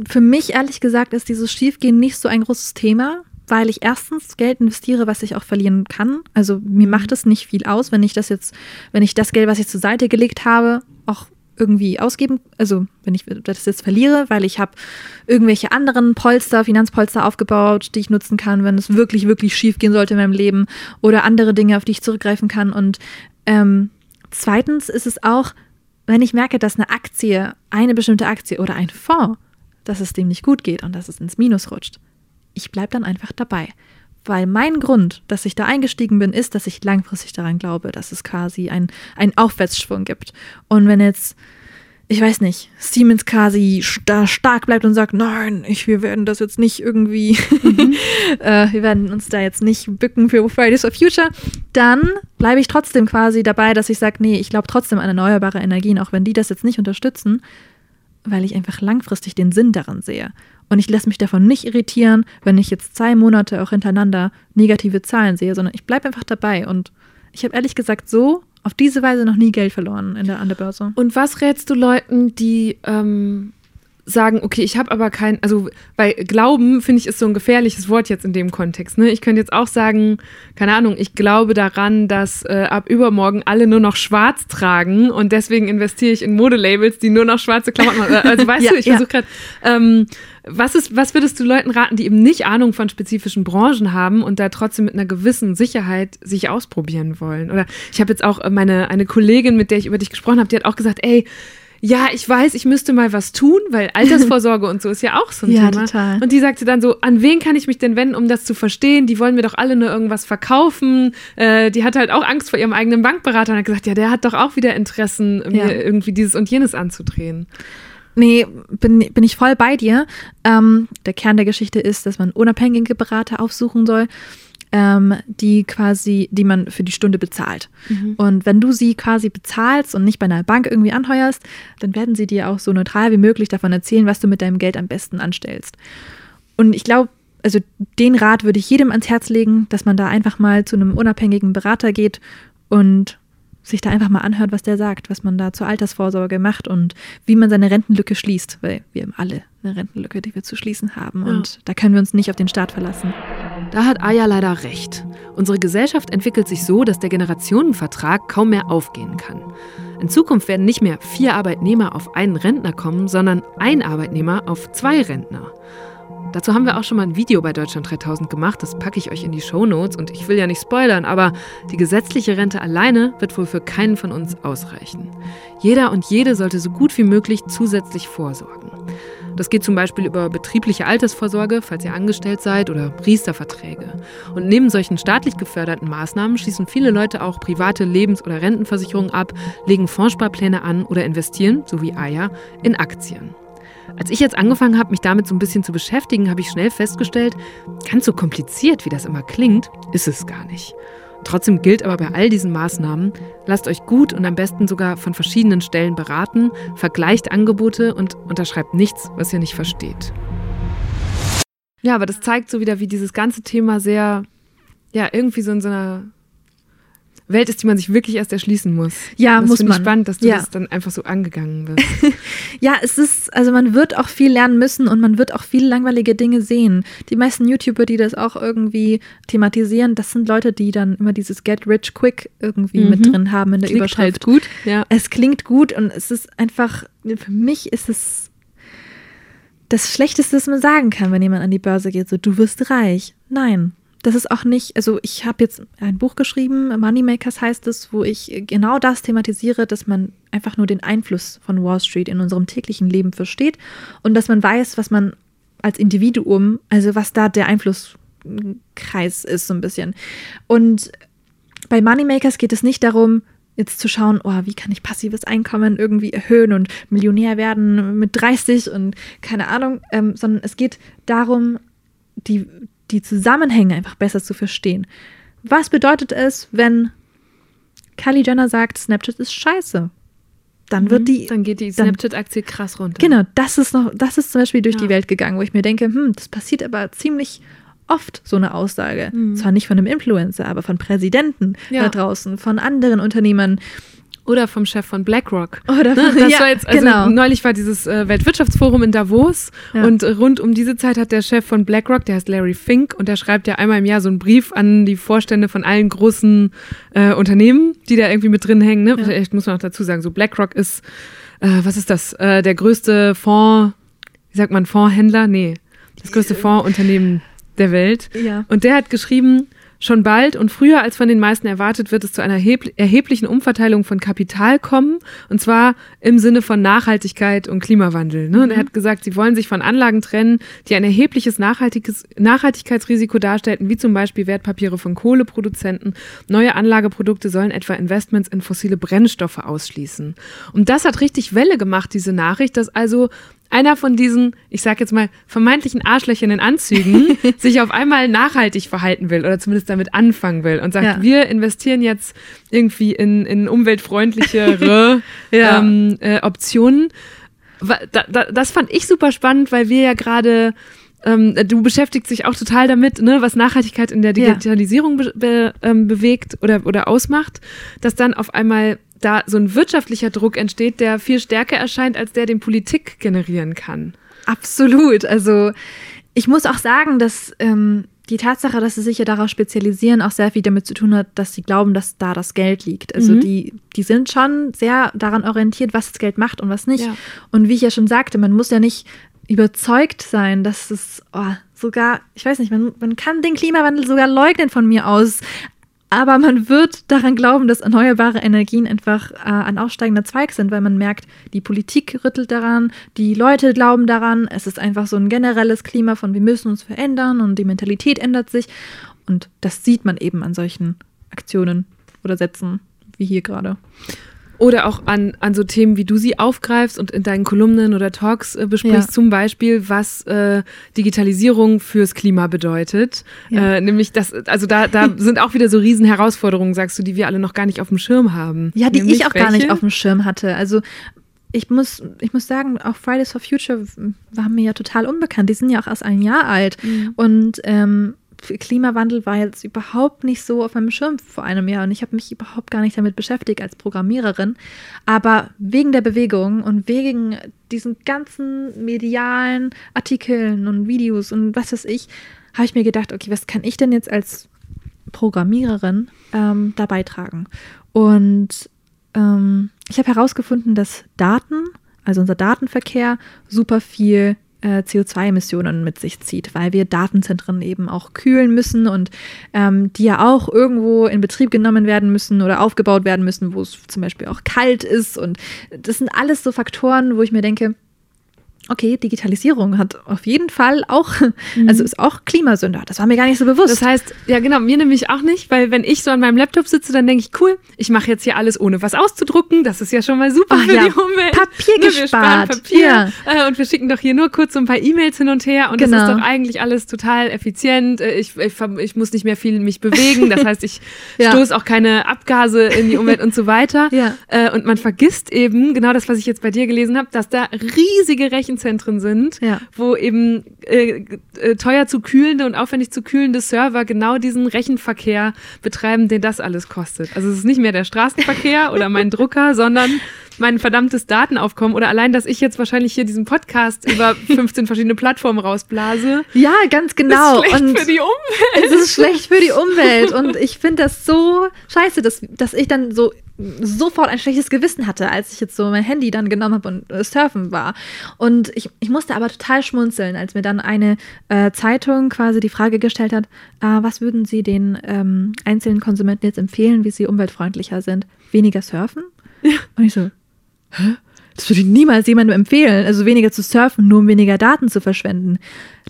A: für mich ehrlich gesagt ist dieses Schiefgehen nicht so ein großes Thema, weil ich erstens Geld investiere, was ich auch verlieren kann. Also mir macht es nicht viel aus, wenn ich das jetzt, wenn ich das Geld, was ich zur Seite gelegt habe, auch irgendwie ausgeben, also wenn ich das jetzt verliere, weil ich habe irgendwelche anderen Polster, Finanzpolster aufgebaut, die ich nutzen kann, wenn es wirklich, wirklich schief gehen sollte in meinem Leben oder andere Dinge, auf die ich zurückgreifen kann. Und ähm, zweitens ist es auch, wenn ich merke, dass eine Aktie, eine bestimmte Aktie oder ein Fonds, dass es dem nicht gut geht und dass es ins Minus rutscht, ich bleibe dann einfach dabei. Weil mein Grund, dass ich da eingestiegen bin, ist, dass ich langfristig daran glaube, dass es quasi ein- einen Aufwärtsschwung gibt. Und wenn jetzt, ich weiß nicht, Siemens quasi da stark bleibt und sagt, nein, ich, wir werden das jetzt nicht irgendwie, äh, wir werden uns da jetzt nicht bücken für Fridays for Future, dann bleibe ich trotzdem quasi dabei, dass ich sage, nee, ich glaube trotzdem an erneuerbare Energien, auch wenn die das jetzt nicht unterstützen, weil ich einfach langfristig den Sinn daran sehe. Und ich lasse mich davon nicht irritieren, wenn ich jetzt zwei Monate auch hintereinander negative Zahlen sehe, sondern ich bleibe einfach dabei. Und ich habe ehrlich gesagt so auf diese Weise noch nie Geld verloren in der, an der Börse.
B: Und was rätst du Leuten, die ähm, sagen, okay, ich habe aber kein, also bei Glauben finde ich ist so ein gefährliches Wort jetzt in dem Kontext. Ne? Ich könnte jetzt auch sagen, keine Ahnung, ich glaube daran, dass äh, ab übermorgen alle nur noch schwarz tragen und deswegen investiere ich in Modelabels, die nur noch schwarze Klamotten machen. Also weißt
A: Ja,
B: du, ich
A: ja.
B: versuche gerade, ähm, was, ist, was würdest du Leuten raten, die eben nicht Ahnung von spezifischen Branchen haben und da trotzdem mit einer gewissen Sicherheit sich ausprobieren wollen? Oder ich habe jetzt auch äh, meine eine Kollegin, mit der ich über dich gesprochen habe, die hat auch gesagt, ey, ja, ich weiß, ich müsste mal was tun, weil Altersvorsorge und so ist ja auch so ein
A: Ja,
B: Thema.
A: total.
B: Und die sagte dann so, an wen kann ich mich denn wenden, um das zu verstehen? Die wollen mir doch alle nur irgendwas verkaufen. Äh, die hat halt auch Angst vor ihrem eigenen Bankberater und hat gesagt, ja, der hat doch auch wieder Interessen,
A: Ja.
B: mir irgendwie dieses und jenes anzudrehen.
A: Nee, bin, bin ich voll bei dir. Ähm, der Kern der Geschichte ist, dass man unabhängige Berater aufsuchen soll, ähm, die quasi, die man für die Stunde bezahlt. Und wenn du sie quasi bezahlst und nicht bei einer Bank irgendwie anheuerst, dann werden sie dir auch so neutral wie möglich davon erzählen, was du mit deinem Geld am besten anstellst. Und ich glaube, also den Rat würde ich jedem ans Herz legen, dass man da einfach mal zu einem unabhängigen Berater geht und sich da einfach mal anhört, was der sagt, was man da zur Altersvorsorge macht und wie man seine Rentenlücke schließt, weil wir haben alle eine Rentenlücke, die wir zu schließen haben
B: Ja.
A: und da können wir uns nicht auf den Staat verlassen.
B: Da hat Aya leider recht. Unsere Gesellschaft entwickelt sich so, dass der Generationenvertrag kaum mehr aufgehen kann. In Zukunft werden nicht mehr vier Arbeitnehmer auf einen Rentner kommen, sondern ein Arbeitnehmer auf zwei Rentner. Dazu haben wir auch schon mal ein Video bei Deutschland 3000 gemacht, das packe ich euch in die Shownotes und ich will ja nicht spoilern, aber die gesetzliche Rente alleine wird wohl für keinen von uns ausreichen. Jeder und jede sollte so gut wie möglich zusätzlich vorsorgen. Das geht zum Beispiel über betriebliche Altersvorsorge, falls ihr angestellt seid, oder Priesterverträge. Und neben solchen staatlich geförderten Maßnahmen schließen viele Leute auch private Lebens- oder Rentenversicherungen ab, legen Fondssparpläne an oder investieren, so wie Aya, in Aktien. Als ich jetzt angefangen habe, mich damit so ein bisschen zu beschäftigen, habe ich schnell festgestellt, ganz so kompliziert, wie das immer klingt, ist es gar nicht. Trotzdem gilt aber bei all diesen Maßnahmen, lasst euch gut und am besten sogar von verschiedenen Stellen beraten, vergleicht Angebote und unterschreibt nichts, was ihr nicht versteht. Ja, aber das zeigt so wieder, wie dieses ganze Thema sehr, ja, irgendwie so in so einer Welt ist, die man sich wirklich erst erschließen muss.
A: Ja,
B: das
A: muss
B: finde ich
A: man.
B: spannend, dass du
A: Ja.
B: das dann einfach so angegangen bist.
A: Ja, es ist, also man wird auch viel lernen müssen und man wird auch viele langweilige Dinge sehen. Die meisten YouTuber, die das auch irgendwie thematisieren, das sind Leute, die dann immer dieses Get Rich Quick irgendwie
B: Mhm.
A: mit drin haben in der
B: Klingt
A: Überschrift.
B: halt gut. Ja.
A: Es klingt gut und es ist einfach, für mich ist es das Schlechteste, was man sagen kann, wenn jemand an die Börse geht, so du wirst reich. Nein, das ist auch nicht, also ich habe jetzt ein Buch geschrieben, Moneymakers heißt es, wo ich genau das thematisiere, dass man einfach nur den Einfluss von Wall Street in unserem täglichen Leben versteht und dass man weiß, was man als Individuum, also was da der Einflusskreis ist, so ein bisschen. Und bei Moneymakers geht es nicht darum, jetzt zu schauen, oh, wie kann ich passives Einkommen irgendwie erhöhen und Millionär werden mit 30 und keine Ahnung, ähm, sondern es geht darum, die, die Zusammenhänge einfach besser zu verstehen. Was bedeutet es, wenn Kylie Jenner sagt, Snapchat ist scheiße? Dann wird die,
B: Mhm. Dann geht die Snapchat-Aktie krass runter.
A: Genau, das ist noch, das ist zum Beispiel durch
B: Ja.
A: die Welt gegangen, wo ich mir denke, hm, das passiert aber ziemlich oft, so eine Aussage.
B: Mhm.
A: Zwar nicht von einem Influencer, aber von Präsidenten
B: Ja.
A: da draußen, von anderen Unternehmern.
B: Oder vom Chef von BlackRock.
A: Oder
B: Ne, das
A: ja,
B: war jetzt, also
A: genau.
B: neulich war dieses äh, Weltwirtschaftsforum in Davos
A: Ja.
B: und äh, rund um diese Zeit hat der Chef von BlackRock, der heißt Larry Fink, und der schreibt ja einmal im Jahr so einen Brief an die Vorstände von allen großen äh, Unternehmen, die da irgendwie mit drin hängen. Ne?
A: Ja.
B: Vielleicht muss man auch dazu sagen, so BlackRock ist, äh, was ist das, äh, der größte Fonds, wie sagt man, Fondshändler? Nee, das größte Fondsunternehmen der Welt.
A: Ja.
B: Und der hat geschrieben, schon bald und früher als von den meisten erwartet, wird es zu einer erheb erheblichen Umverteilung von Kapital kommen. Und zwar im Sinne von Nachhaltigkeit und Klimawandel. Ne? Und er hat gesagt, sie wollen sich von Anlagen trennen, die ein erhebliches nachhaltiges Nachhaltigkeitsrisiko darstellten, wie zum Beispiel Wertpapiere von Kohleproduzenten. Neue Anlageprodukte sollen etwa Investments in fossile Brennstoffe ausschließen. Und das hat richtig Welle gemacht, diese Nachricht, dass also einer von diesen, ich sag jetzt mal, vermeintlichen Arschlöchern in Anzügen sich auf einmal nachhaltig verhalten will oder zumindest damit anfangen will und sagt,
A: Ja.
B: wir investieren jetzt irgendwie in, in umweltfreundlichere
A: Ja.
B: ähm, äh, Optionen. Da, da, das fand ich super spannend, weil wir ja gerade ähm, du beschäftigst dich auch total damit, ne, was Nachhaltigkeit in der. Digitalisierung be be ähm, bewegt oder, oder ausmacht, dass dann auf einmal da so ein wirtschaftlicher Druck entsteht, der viel stärker erscheint, als der den Politik generieren kann.
A: Absolut. Also ich muss auch sagen, dass ähm, die Tatsache, dass sie sich ja darauf spezialisieren, auch sehr viel damit zu tun hat, dass sie glauben, dass da das Geld liegt. Also mhm. die, die sind schon sehr daran orientiert, was das Geld macht und was nicht. Ja. Und wie ich ja schon sagte, man muss ja nicht überzeugt sein, dass es oh, sogar, ich weiß nicht, man, man kann den Klimawandel sogar leugnen von mir aus. Aber man wird daran glauben, dass erneuerbare Energien einfach äh, ein aufsteigender Zweig sind, weil man merkt, die Politik rüttelt daran, die Leute glauben daran. Es ist einfach so ein generelles Klima von wir müssen uns verändern und die Mentalität ändert sich. Und das sieht man eben an solchen Aktionen oder Sätzen wie hier gerade.
B: Oder auch an, an so Themen, wie du sie aufgreifst und in deinen Kolumnen oder Talks äh, besprichst, ja. zum Beispiel, was äh, Digitalisierung fürs Klima bedeutet. Ja. Äh, nämlich das, also da, da sind auch wieder so riesen Herausforderungen, sagst du, die wir alle noch gar nicht auf dem Schirm haben.
A: Ja, die nämlich ich auch welche? gar nicht auf dem Schirm hatte. Also ich muss, ich muss sagen, auch Fridays for Future war mir ja total unbekannt. Die sind ja auch erst ein Jahr alt. Mhm. Und ähm, Klimawandel war jetzt überhaupt nicht so auf meinem Schirm vor einem Jahr und ich habe mich überhaupt gar nicht damit beschäftigt als Programmiererin. Aber wegen der Bewegung und wegen diesen ganzen medialen Artikeln und Videos und was weiß ich, habe ich mir gedacht, okay, was kann ich denn jetzt als Programmiererin ähm, da beitragen? Und ähm, ich habe herausgefunden, dass Daten, also unser Datenverkehr, super viel äh, CO2-Emissionen mit sich zieht, weil wir Datenzentren eben auch kühlen müssen und ähm, die ja auch irgendwo in Betrieb genommen werden müssen oder aufgebaut werden müssen, wo es zum Beispiel auch kalt ist. Und das sind alles so Faktoren, wo ich mir denke, okay, Digitalisierung hat auf jeden Fall auch, mhm. also ist auch Klimasünder. Das war mir gar nicht so bewusst.
B: Das heißt, ja genau, mir nämlich auch nicht, weil wenn ich so an meinem Laptop sitze, dann denke ich, cool, ich mache jetzt hier alles ohne was auszudrucken. Das ist ja schon mal super Ach, für ja. die Umwelt.
A: Papier ne, gespart.
B: Papier ja. Äh, und wir schicken doch hier nur kurz so ein paar E-Mails hin und her und genau. das ist doch eigentlich alles total effizient. Äh, ich, ich, ich muss nicht mehr viel mich bewegen. Das heißt, ich ja. stoße auch keine Abgase in die Umwelt und so weiter. Ja. Äh, und man vergisst eben, genau das, was ich jetzt bei dir gelesen habe, dass da riesige Rechen Rechenzentren sind, ja. wo eben äh, äh, teuer zu kühlende und aufwendig zu kühlende Server genau diesen Rechenverkehr betreiben, den das alles kostet. Also es ist nicht mehr der Straßenverkehr oder mein Drucker, sondern mein verdammtes Datenaufkommen oder allein, dass ich jetzt wahrscheinlich hier diesen Podcast über 15 verschiedene Plattformen rausblase.
A: Ja, ganz genau.
B: Ist schlecht und für die Umwelt.
A: Es ist schlecht für die Umwelt und ich finde das so scheiße, dass, dass ich dann so sofort ein schlechtes Gewissen hatte, als ich jetzt so mein Handy dann genommen habe und äh, surfen war. Und ich, ich musste aber total schmunzeln, als mir dann eine äh, Zeitung quasi die Frage gestellt hat, äh, was würden Sie den ähm, einzelnen Konsumenten jetzt empfehlen, wie sie umweltfreundlicher sind? Weniger surfen? Ja. Und ich so, hä? Das würde ich niemals jemandem empfehlen, also weniger zu surfen, nur um weniger Daten zu verschwenden.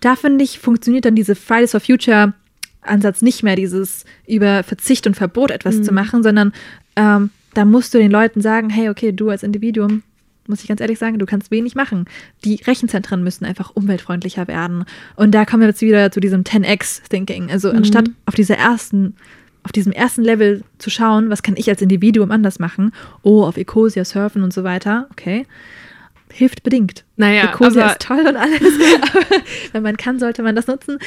A: Da finde ich, funktioniert dann diese Fridays for Future Ansatz nicht mehr, dieses über Verzicht und Verbot etwas mhm. zu machen, sondern ähm, da musst du den Leuten sagen, hey, okay, du als Individuum, muss ich ganz ehrlich sagen, du kannst wenig machen. Die Rechenzentren müssen einfach umweltfreundlicher werden. Und da kommen wir jetzt wieder zu diesem 10x-Thinking. Also mhm. anstatt auf dieser ersten auf diesem ersten Level zu schauen, was kann ich als Individuum anders machen? Oh, auf Ecosia surfen und so weiter. Okay. Hilft bedingt.
B: Naja,
A: Ecosia ist toll und alles. wenn man kann, sollte man das nutzen.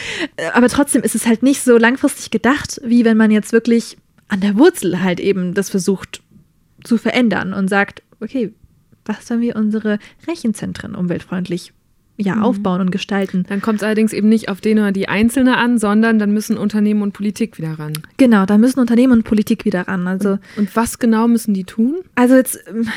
A: Aber trotzdem ist es halt nicht so langfristig gedacht, wie wenn man jetzt wirklich an der Wurzel halt eben das versucht zu verändern und sagt, okay, was sollen wir unsere Rechenzentren umweltfreundlich ja, mhm. aufbauen und gestalten.
B: Dann kommt es allerdings eben nicht auf den oder die Einzelne an, sondern dann müssen Unternehmen und Politik wieder ran.
A: Genau, da müssen Unternehmen und Politik wieder ran. Also,
B: und, und was genau müssen die tun?
A: Also jetzt ähm,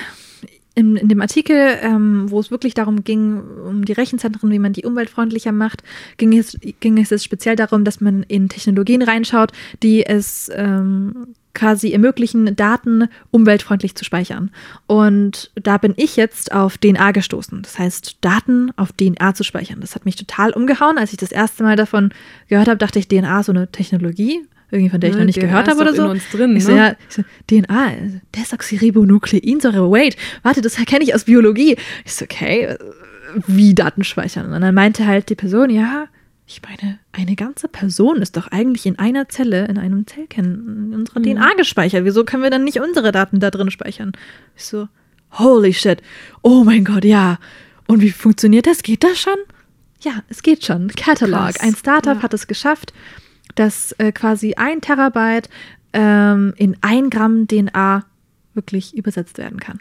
A: in, in dem Artikel, ähm, wo es wirklich darum ging, um die Rechenzentren, wie man die umweltfreundlicher macht, ging es, ging es jetzt speziell darum, dass man in Technologien reinschaut, die es ähm, quasi ermöglichen, Daten umweltfreundlich zu speichern. Und da bin ich jetzt auf DNA gestoßen. Das heißt, Daten auf DNA zu speichern. Das hat mich total umgehauen. Als ich das erste Mal davon gehört habe, dachte ich, DNA ist so eine Technologie, irgendwie von der ich ja, noch nicht DNA gehört habe oder so.
B: In uns drin,
A: ich so, ne? ja, ich so, DNA, Desoxyribonukleinsäure, wait, warte, das kenne ich aus Biologie. Ich so, okay, wie Daten speichern? Und dann meinte halt die Person, ja, ich meine, eine ganze Person ist doch eigentlich in einer Zelle, in einem Zellkern in unserer mhm. DNA gespeichert. Wieso können wir dann nicht unsere Daten da drin speichern? Ich so, holy shit. Oh mein Gott, ja. Und wie funktioniert das? Geht das schon? Ja, es geht schon. Catalog. Krass. Ein Startup ja. hat es geschafft, dass äh, quasi ein Terabyte ähm, in ein Gramm DNA wirklich übersetzt werden kann.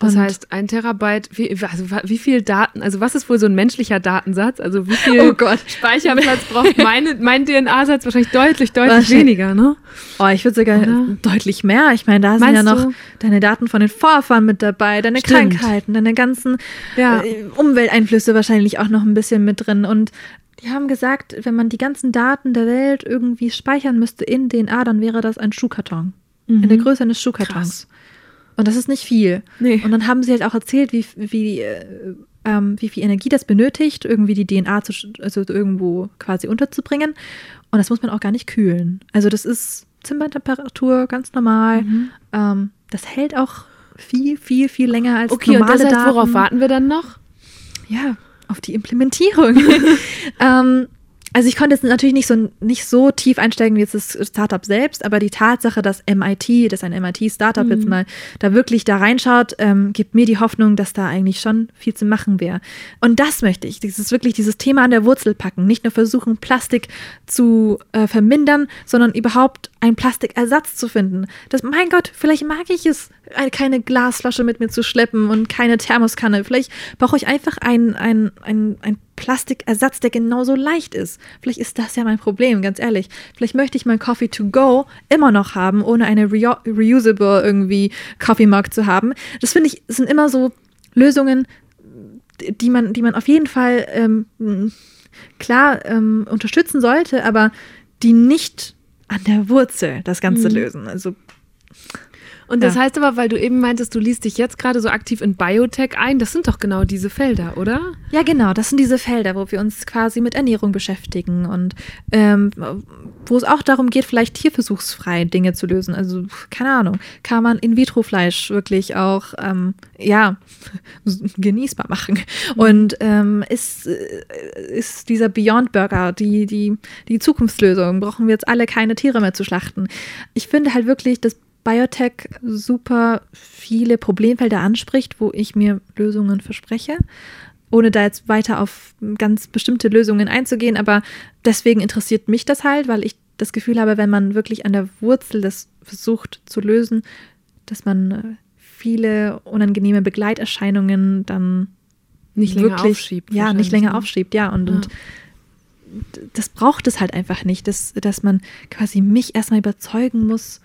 B: Das
A: Und-
B: heißt, ein Terabyte, wie, also wie viel Daten, also was ist wohl so ein menschlicher Datensatz? Also wie viel
A: Oh Gott.
B: Speicherplatz braucht meine, mein DNA-Satz wahrscheinlich deutlich, deutlich
A: Wahrscheinlich.
B: weniger, ne?
A: Oh, ich würde sogar
B: Oder?
A: deutlich mehr. Ich meine, da sind
B: Meinst
A: ja noch
B: du?
A: deine Daten von den Vorfahren mit dabei, deine
B: Stimmt.
A: Krankheiten, deine ganzen
B: Ja.
A: äh, Umwelteinflüsse wahrscheinlich auch noch ein bisschen mit drin. Und die haben gesagt, wenn man die ganzen Daten der Welt irgendwie speichern müsste in DNA, dann wäre das ein Schuhkarton. In der Größe eines Schuhkartons. Und das ist nicht viel.
B: Nee.
A: Und dann haben sie halt auch erzählt, wie, wie, äh, ähm, wie viel Energie das benötigt, irgendwie die DNA zu, also irgendwo quasi unterzubringen. Und das muss man auch gar nicht kühlen. Also das ist Zimmertemperatur, ganz normal.
B: Mhm.
A: Ähm, das hält auch viel, viel, viel länger als
B: Okay, und
A: normale
B: das heißt,
A: Daten.
B: worauf warten wir dann noch?
A: Ja, auf die Implementierung. ähm, also ich konnte jetzt natürlich nicht so, nicht so tief einsteigen wie jetzt das Startup selbst, aber die Tatsache, dass MIT, dass ein MIT-Startup jetzt mal da wirklich da reinschaut, ähm, gibt mir die Hoffnung, dass da eigentlich schon viel zu machen wäre. Und das möchte ich, dieses wirklich dieses Thema an der Wurzel packen, nicht nur versuchen, Plastik zu äh, vermindern, sondern überhaupt einen Plastikersatz zu finden. Das, mein Gott, vielleicht mag ich es, eine- keine Glasflasche mit mir zu schleppen und keine Thermoskanne. Vielleicht brauche ich einfach einen ein, ein, ein Plastikersatz, der genauso leicht ist. Vielleicht ist das ja mein Problem, ganz ehrlich. Vielleicht möchte ich mein Coffee to go immer noch haben, ohne eine reu reusable irgendwie Coffee Mug zu haben. Das finde ich, sind immer so Lösungen, die man, die man auf jeden Fall ähm, klar ähm, unterstützen sollte, aber die nicht an der Wurzel das Ganze lösen. Also
B: Und das
A: Ja.
B: heißt aber, weil du eben meintest, du liest dich jetzt gerade so aktiv in Biotech ein, das sind doch genau diese Felder, oder?
A: Ja, genau, das sind diese Felder, wo wir uns quasi mit Ernährung beschäftigen und ähm, wo es auch darum geht, vielleicht tierversuchsfrei Dinge zu lösen. Also, keine Ahnung, kann man In-vitro-Fleisch wirklich auch, ähm, ja, genießbar machen. Und ähm, ist, äh, ist dieser Beyond Burger die, die, die Zukunftslösung? Brauchen wir jetzt alle keine Tiere mehr zu schlachten? Ich finde halt wirklich, dass Biotech super viele Problemfelder anspricht, wo ich mir Lösungen verspreche, ohne da jetzt weiter auf ganz bestimmte Lösungen einzugehen. Aber deswegen interessiert mich das halt, weil ich das Gefühl habe, wenn man wirklich an der Wurzel das versucht zu lösen, dass man äh, viele unangenehme Begleiterscheinungen dann
B: Nicht länger
A: wirklich,
B: aufschiebt.
A: Ja, nicht länger
B: ne?
A: aufschiebt, ja. Und,
B: Ja.
A: und das braucht es halt einfach nicht, dass, dass man quasi mich erstmal überzeugen muss,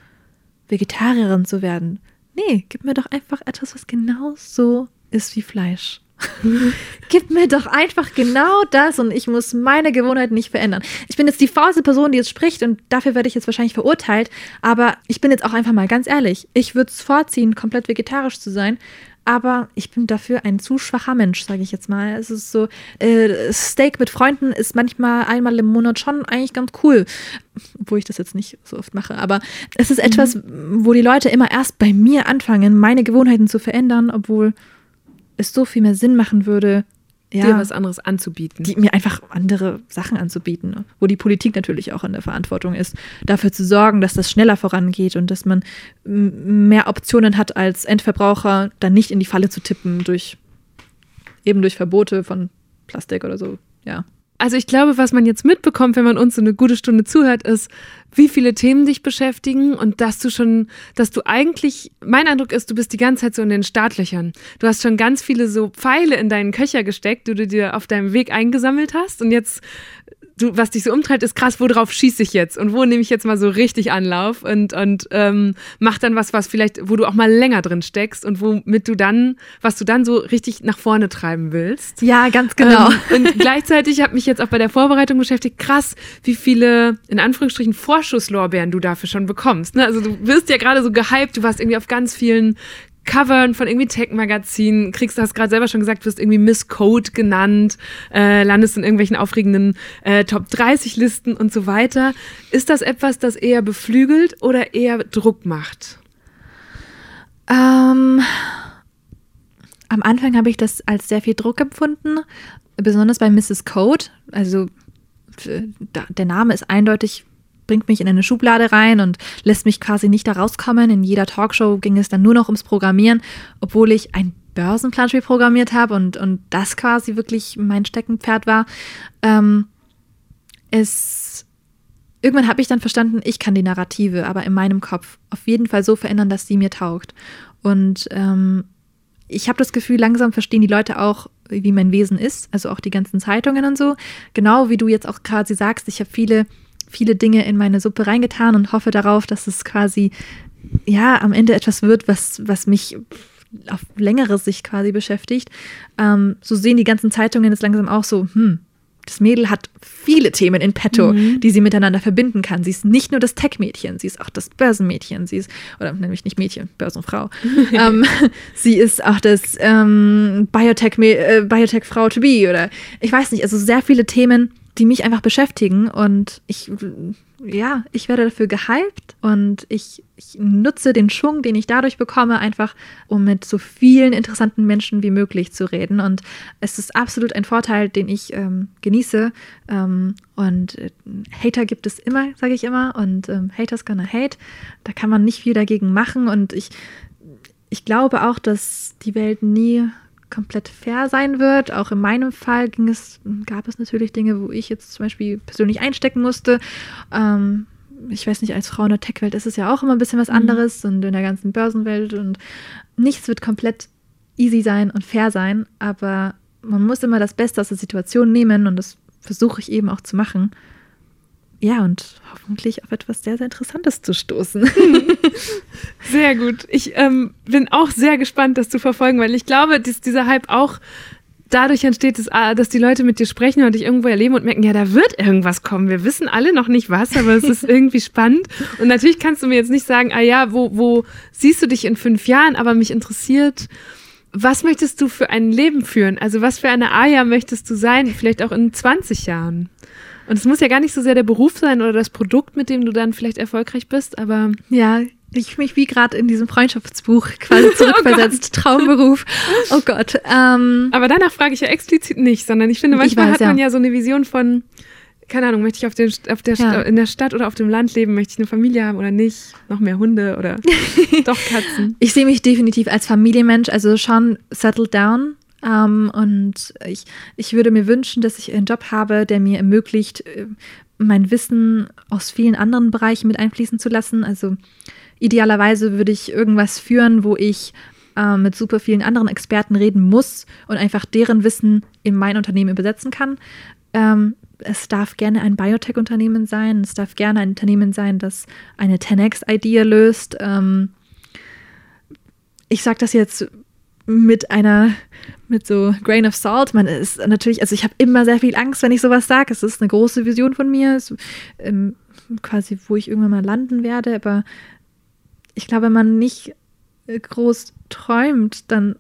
A: Vegetarierin zu werden. Nee, gib mir doch einfach etwas, was genau so ist wie Fleisch. gib mir doch einfach genau das und ich muss meine Gewohnheiten nicht verändern. Ich bin jetzt die faulste Person, die jetzt spricht und dafür werde ich jetzt wahrscheinlich verurteilt, aber ich bin jetzt auch einfach mal ganz ehrlich. Ich würde es vorziehen, komplett vegetarisch zu sein, aber ich bin dafür ein zu schwacher Mensch, sage ich jetzt mal. Es ist so, äh, Steak mit Freunden ist manchmal einmal im Monat schon eigentlich ganz cool, obwohl ich das jetzt nicht so oft mache. Aber es ist etwas, wo die Leute immer erst bei mir anfangen, meine Gewohnheiten zu verändern, obwohl es so viel mehr Sinn machen würde, ja,
B: Dir was anderes anzubieten.
A: die, mir einfach andere Sachen anzubieten, ne? wo die Politik natürlich auch in der Verantwortung ist, dafür zu sorgen, dass das schneller vorangeht und dass man mehr Optionen hat als Endverbraucher, dann nicht in die Falle zu tippen durch eben durch Verbote von Plastik oder so. Ja.
B: Also ich glaube, was man jetzt mitbekommt, wenn man uns so eine gute Stunde zuhört, ist, wie viele Themen dich beschäftigen und dass du schon, dass du eigentlich, mein Eindruck ist, du bist die ganze Zeit so in den Startlöchern. Du hast schon ganz viele so Pfeile in deinen Köcher gesteckt, die du dir auf deinem Weg eingesammelt hast und jetzt du, was dich so umtreibt, ist krass, worauf schieße ich jetzt und wo nehme ich jetzt mal so richtig Anlauf und, und ähm, mach dann was, was vielleicht, wo du auch mal länger drin steckst und womit du dann, was du dann so richtig nach vorne treiben willst.
A: Ja, ganz genau.
B: Ähm, und gleichzeitig habe mich jetzt auch bei der Vorbereitung beschäftigt, krass, wie viele, in Anführungsstrichen, Vorschusslorbeeren du dafür schon bekommst. Ne? Also du wirst ja gerade so gehypt, du warst irgendwie auf ganz vielen Covern von irgendwie Tech-Magazinen, kriegst, du hast gerade selber schon gesagt, wirst irgendwie Miss Code genannt, äh, landest in irgendwelchen aufregenden äh, Top 30 Listen und so weiter. Ist das etwas, das eher beflügelt oder eher Druck macht?
A: Ähm, am Anfang habe ich das als sehr viel Druck empfunden, besonders bei Mrs. Code. Also der Name ist eindeutig, bringt mich in eine Schublade rein und lässt mich quasi nicht da rauskommen. In jeder Talkshow ging es dann nur noch ums Programmieren, obwohl ich ein Börsenplanspiel programmiert habe und, und das quasi wirklich mein Steckenpferd war. Ähm, es irgendwann habe ich dann verstanden, ich kann die Narrative, aber in meinem Kopf auf jeden Fall so verändern, dass sie mir taugt. Und ähm, ich habe das Gefühl, langsam verstehen die Leute auch, wie mein Wesen ist, also auch die ganzen Zeitungen und so. Genau wie du jetzt auch quasi sagst, ich habe viele, viele Dinge in meine Suppe reingetan und hoffe darauf, dass es quasi ja am Ende etwas wird, was, was mich auf längere Sicht quasi beschäftigt. Ähm, so sehen die ganzen Zeitungen jetzt langsam auch so, hm, das Mädel hat viele Themen in petto, mhm. die sie miteinander verbinden kann. Sie ist nicht nur das Tech-Mädchen, sie ist auch das Börsenmädchen, sie ist, oder nämlich nicht Mädchen, Börsenfrau. ähm, sie ist auch das ähm, Biotech-Frau äh, Biotech to be oder ich weiß nicht, also sehr viele Themen, die mich einfach beschäftigen und ich ja, ich werde dafür gehypt und ich, ich, nutze den Schwung, den ich dadurch bekomme, einfach um mit so vielen interessanten Menschen wie möglich zu reden. Und es ist absolut ein Vorteil, den ich ähm, genieße. Ähm, und äh, Hater gibt es immer, sage ich immer. Und ähm, Haters gonna hate. Da kann man nicht viel dagegen machen. Und ich, ich glaube auch, dass die Welt nie komplett fair sein wird. Auch in meinem Fall ging es, gab es natürlich Dinge, wo ich jetzt zum Beispiel persönlich einstecken musste. Ähm, ich weiß nicht, als Frau in der Tech-Welt ist es ja auch immer ein bisschen was mhm. anderes mhm. und in der ganzen Börsenwelt und nichts wird komplett easy sein und fair sein, aber man muss immer das Beste aus der Situation nehmen und das versuche ich eben auch zu machen ja, und hoffentlich auf etwas sehr, sehr Interessantes zu stoßen.
B: Sehr gut. Ich ähm, bin auch sehr gespannt, das zu verfolgen, weil ich glaube, dass dieser Hype auch dadurch entsteht, dass, ah, dass die Leute mit dir sprechen und dich irgendwo erleben und merken, ja, da wird irgendwas kommen. Wir wissen alle noch nicht was, aber es ist irgendwie spannend. Und natürlich kannst du mir jetzt nicht sagen, ah ja, wo, wo siehst du dich in fünf Jahren, aber mich interessiert, was möchtest du für ein Leben führen? Also was für eine Aya möchtest du sein, vielleicht auch in 20 Jahren? Und es muss ja gar nicht so sehr der Beruf sein oder das Produkt, mit dem du dann vielleicht erfolgreich bist, aber.
A: Ja, ich mich wie gerade in diesem Freundschaftsbuch quasi oh zurückversetzt. oh Traumberuf. Oh Gott.
B: Ähm, aber danach frage ich ja explizit nicht, sondern ich finde, manchmal ich weiß, hat man ja. ja so eine Vision von, keine Ahnung, möchte ich auf, den, auf der, ja. in der Stadt oder auf dem Land leben, möchte ich eine Familie haben oder nicht, noch mehr Hunde oder doch Katzen.
A: Ich sehe mich definitiv als Familienmensch, also schon settled down. Ähm, und ich, ich würde mir wünschen, dass ich einen Job habe, der mir ermöglicht, äh, mein Wissen aus vielen anderen Bereichen mit einfließen zu lassen. Also idealerweise würde ich irgendwas führen, wo ich äh, mit super vielen anderen Experten reden muss und einfach deren Wissen in mein Unternehmen übersetzen kann. Ähm, es darf gerne ein Biotech-Unternehmen sein, es darf gerne ein Unternehmen sein, das eine 10x-Idee löst. Ähm, ich sage das jetzt mit einer, mit so Grain of Salt. Man ist natürlich, also ich habe immer sehr viel Angst, wenn ich sowas sage. Es ist eine große Vision von mir, so, ähm, quasi, wo ich irgendwann mal landen werde. Aber ich glaube, wenn man nicht groß träumt, dann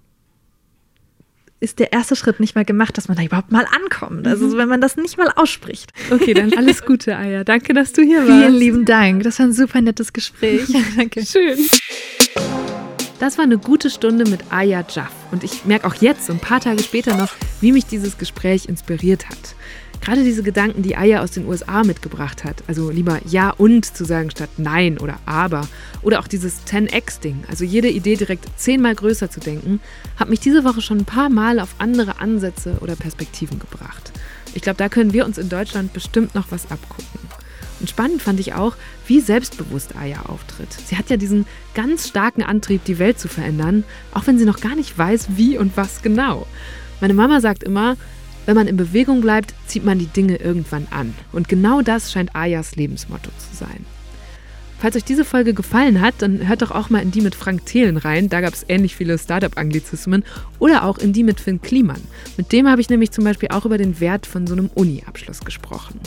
A: ist der erste Schritt nicht mal gemacht, dass man da überhaupt mal ankommt. Also mhm. wenn man das nicht mal ausspricht.
B: Okay, dann alles Gute, Aya. Danke, dass du hier warst.
A: Vielen lieben Dank. Das war ein super nettes Gespräch.
B: Danke. Schön. Das war eine gute Stunde mit Aya Jaff und ich merke auch jetzt, ein paar Tage später noch, wie mich dieses Gespräch inspiriert hat. Gerade diese Gedanken, die Aya aus den USA mitgebracht hat, also lieber Ja und zu sagen statt Nein oder Aber, oder auch dieses 10x-Ding, also jede Idee direkt zehnmal größer zu denken, hat mich diese Woche schon ein paar Mal auf andere Ansätze oder Perspektiven gebracht. Ich glaube, da können wir uns in Deutschland bestimmt noch was abgucken. Und spannend fand ich auch, wie selbstbewusst Aya auftritt. Sie hat ja diesen ganz starken Antrieb, die Welt zu verändern, auch wenn sie noch gar nicht weiß, wie und was genau. Meine Mama sagt immer, wenn man in Bewegung bleibt, zieht man die Dinge irgendwann an. Und genau das scheint Ayas Lebensmotto zu sein. Falls euch diese Folge gefallen hat, dann hört doch auch mal in die mit Frank Thelen rein. Da gab es ähnlich viele Startup-Anglizismen. Oder auch in die mit Finn Kliman. Mit dem habe ich nämlich zum Beispiel auch über den Wert von so einem Uni-Abschluss gesprochen.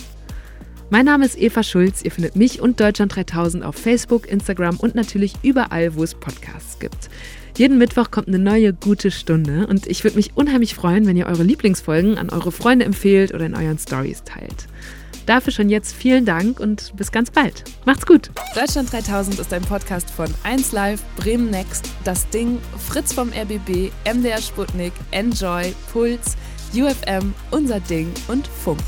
B: Mein Name ist Eva Schulz. Ihr findet mich und Deutschland 3000 auf Facebook, Instagram und natürlich überall, wo es Podcasts gibt. Jeden Mittwoch kommt eine neue gute Stunde und ich würde mich unheimlich freuen, wenn ihr eure Lieblingsfolgen an eure Freunde empfehlt oder in euren Stories teilt. Dafür schon jetzt vielen Dank und bis ganz bald. Macht's gut.
E: Deutschland 3000 ist ein Podcast von 1Live, Bremen Next, Das Ding, Fritz vom RBB, MDR Sputnik, Enjoy, Puls, UFM, Unser Ding und Funk.